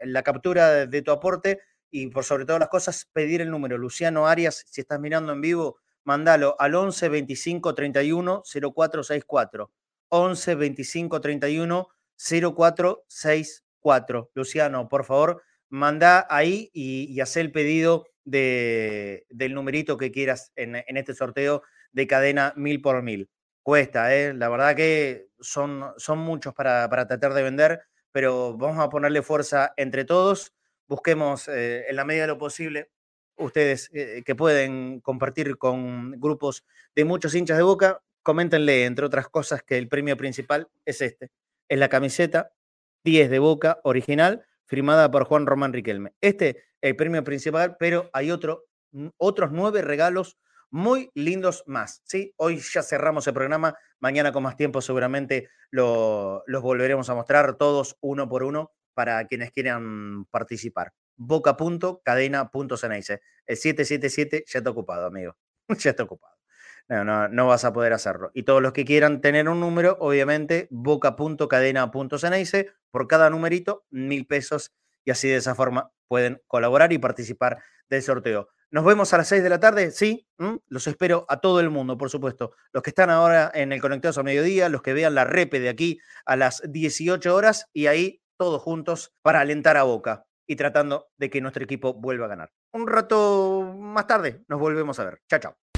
la captura de, tu aporte y, por sobre todas las cosas, pedir el número. Luciano Arias, si estás mirando en vivo, mandalo al 11 25 31 0464. 11 25 31 0464. Luciano, por favor, manda ahí y, haz el pedido de, del numerito que quieras en, este sorteo de cadena mil por mil. Cuesta, ¿eh? la verdad que son, son muchos para, tratar de vender, pero vamos a ponerle fuerza entre todos. Busquemos eh, en la medida de lo posible ustedes eh, que pueden compartir con grupos de muchos hinchas de boca, coméntenle, entre otras cosas, que el premio principal es este. Es la camiseta 10 de boca original firmada por Juan Román Riquelme. Este el premio principal, pero hay otro, mm, otros nueve regalos muy lindos más. ¿sí? Hoy ya cerramos el programa, mañana con más tiempo seguramente los volveremos a mostrar todos uno por uno para quienes quieran participar. Boca.cadena.ceneice. El 777 ya está ocupado, amigo. ya está ocupado. No, no, no vas a poder hacerlo. Y todos los que quieran tener un número, obviamente, boca.cadena.ceneice, por cada numerito, mil pesos, y así de esa forma pueden colaborar y participar del sorteo. Nos vemos a las 6 de la tarde, sí, los espero a todo el mundo, por supuesto. Los que están ahora en el Conectados a Mediodía, los que vean la repe de aquí a las 18 horas y ahí todos juntos para alentar a Boca y tratando de que nuestro equipo vuelva a ganar. Un rato más tarde nos volvemos a ver. Chao, chao.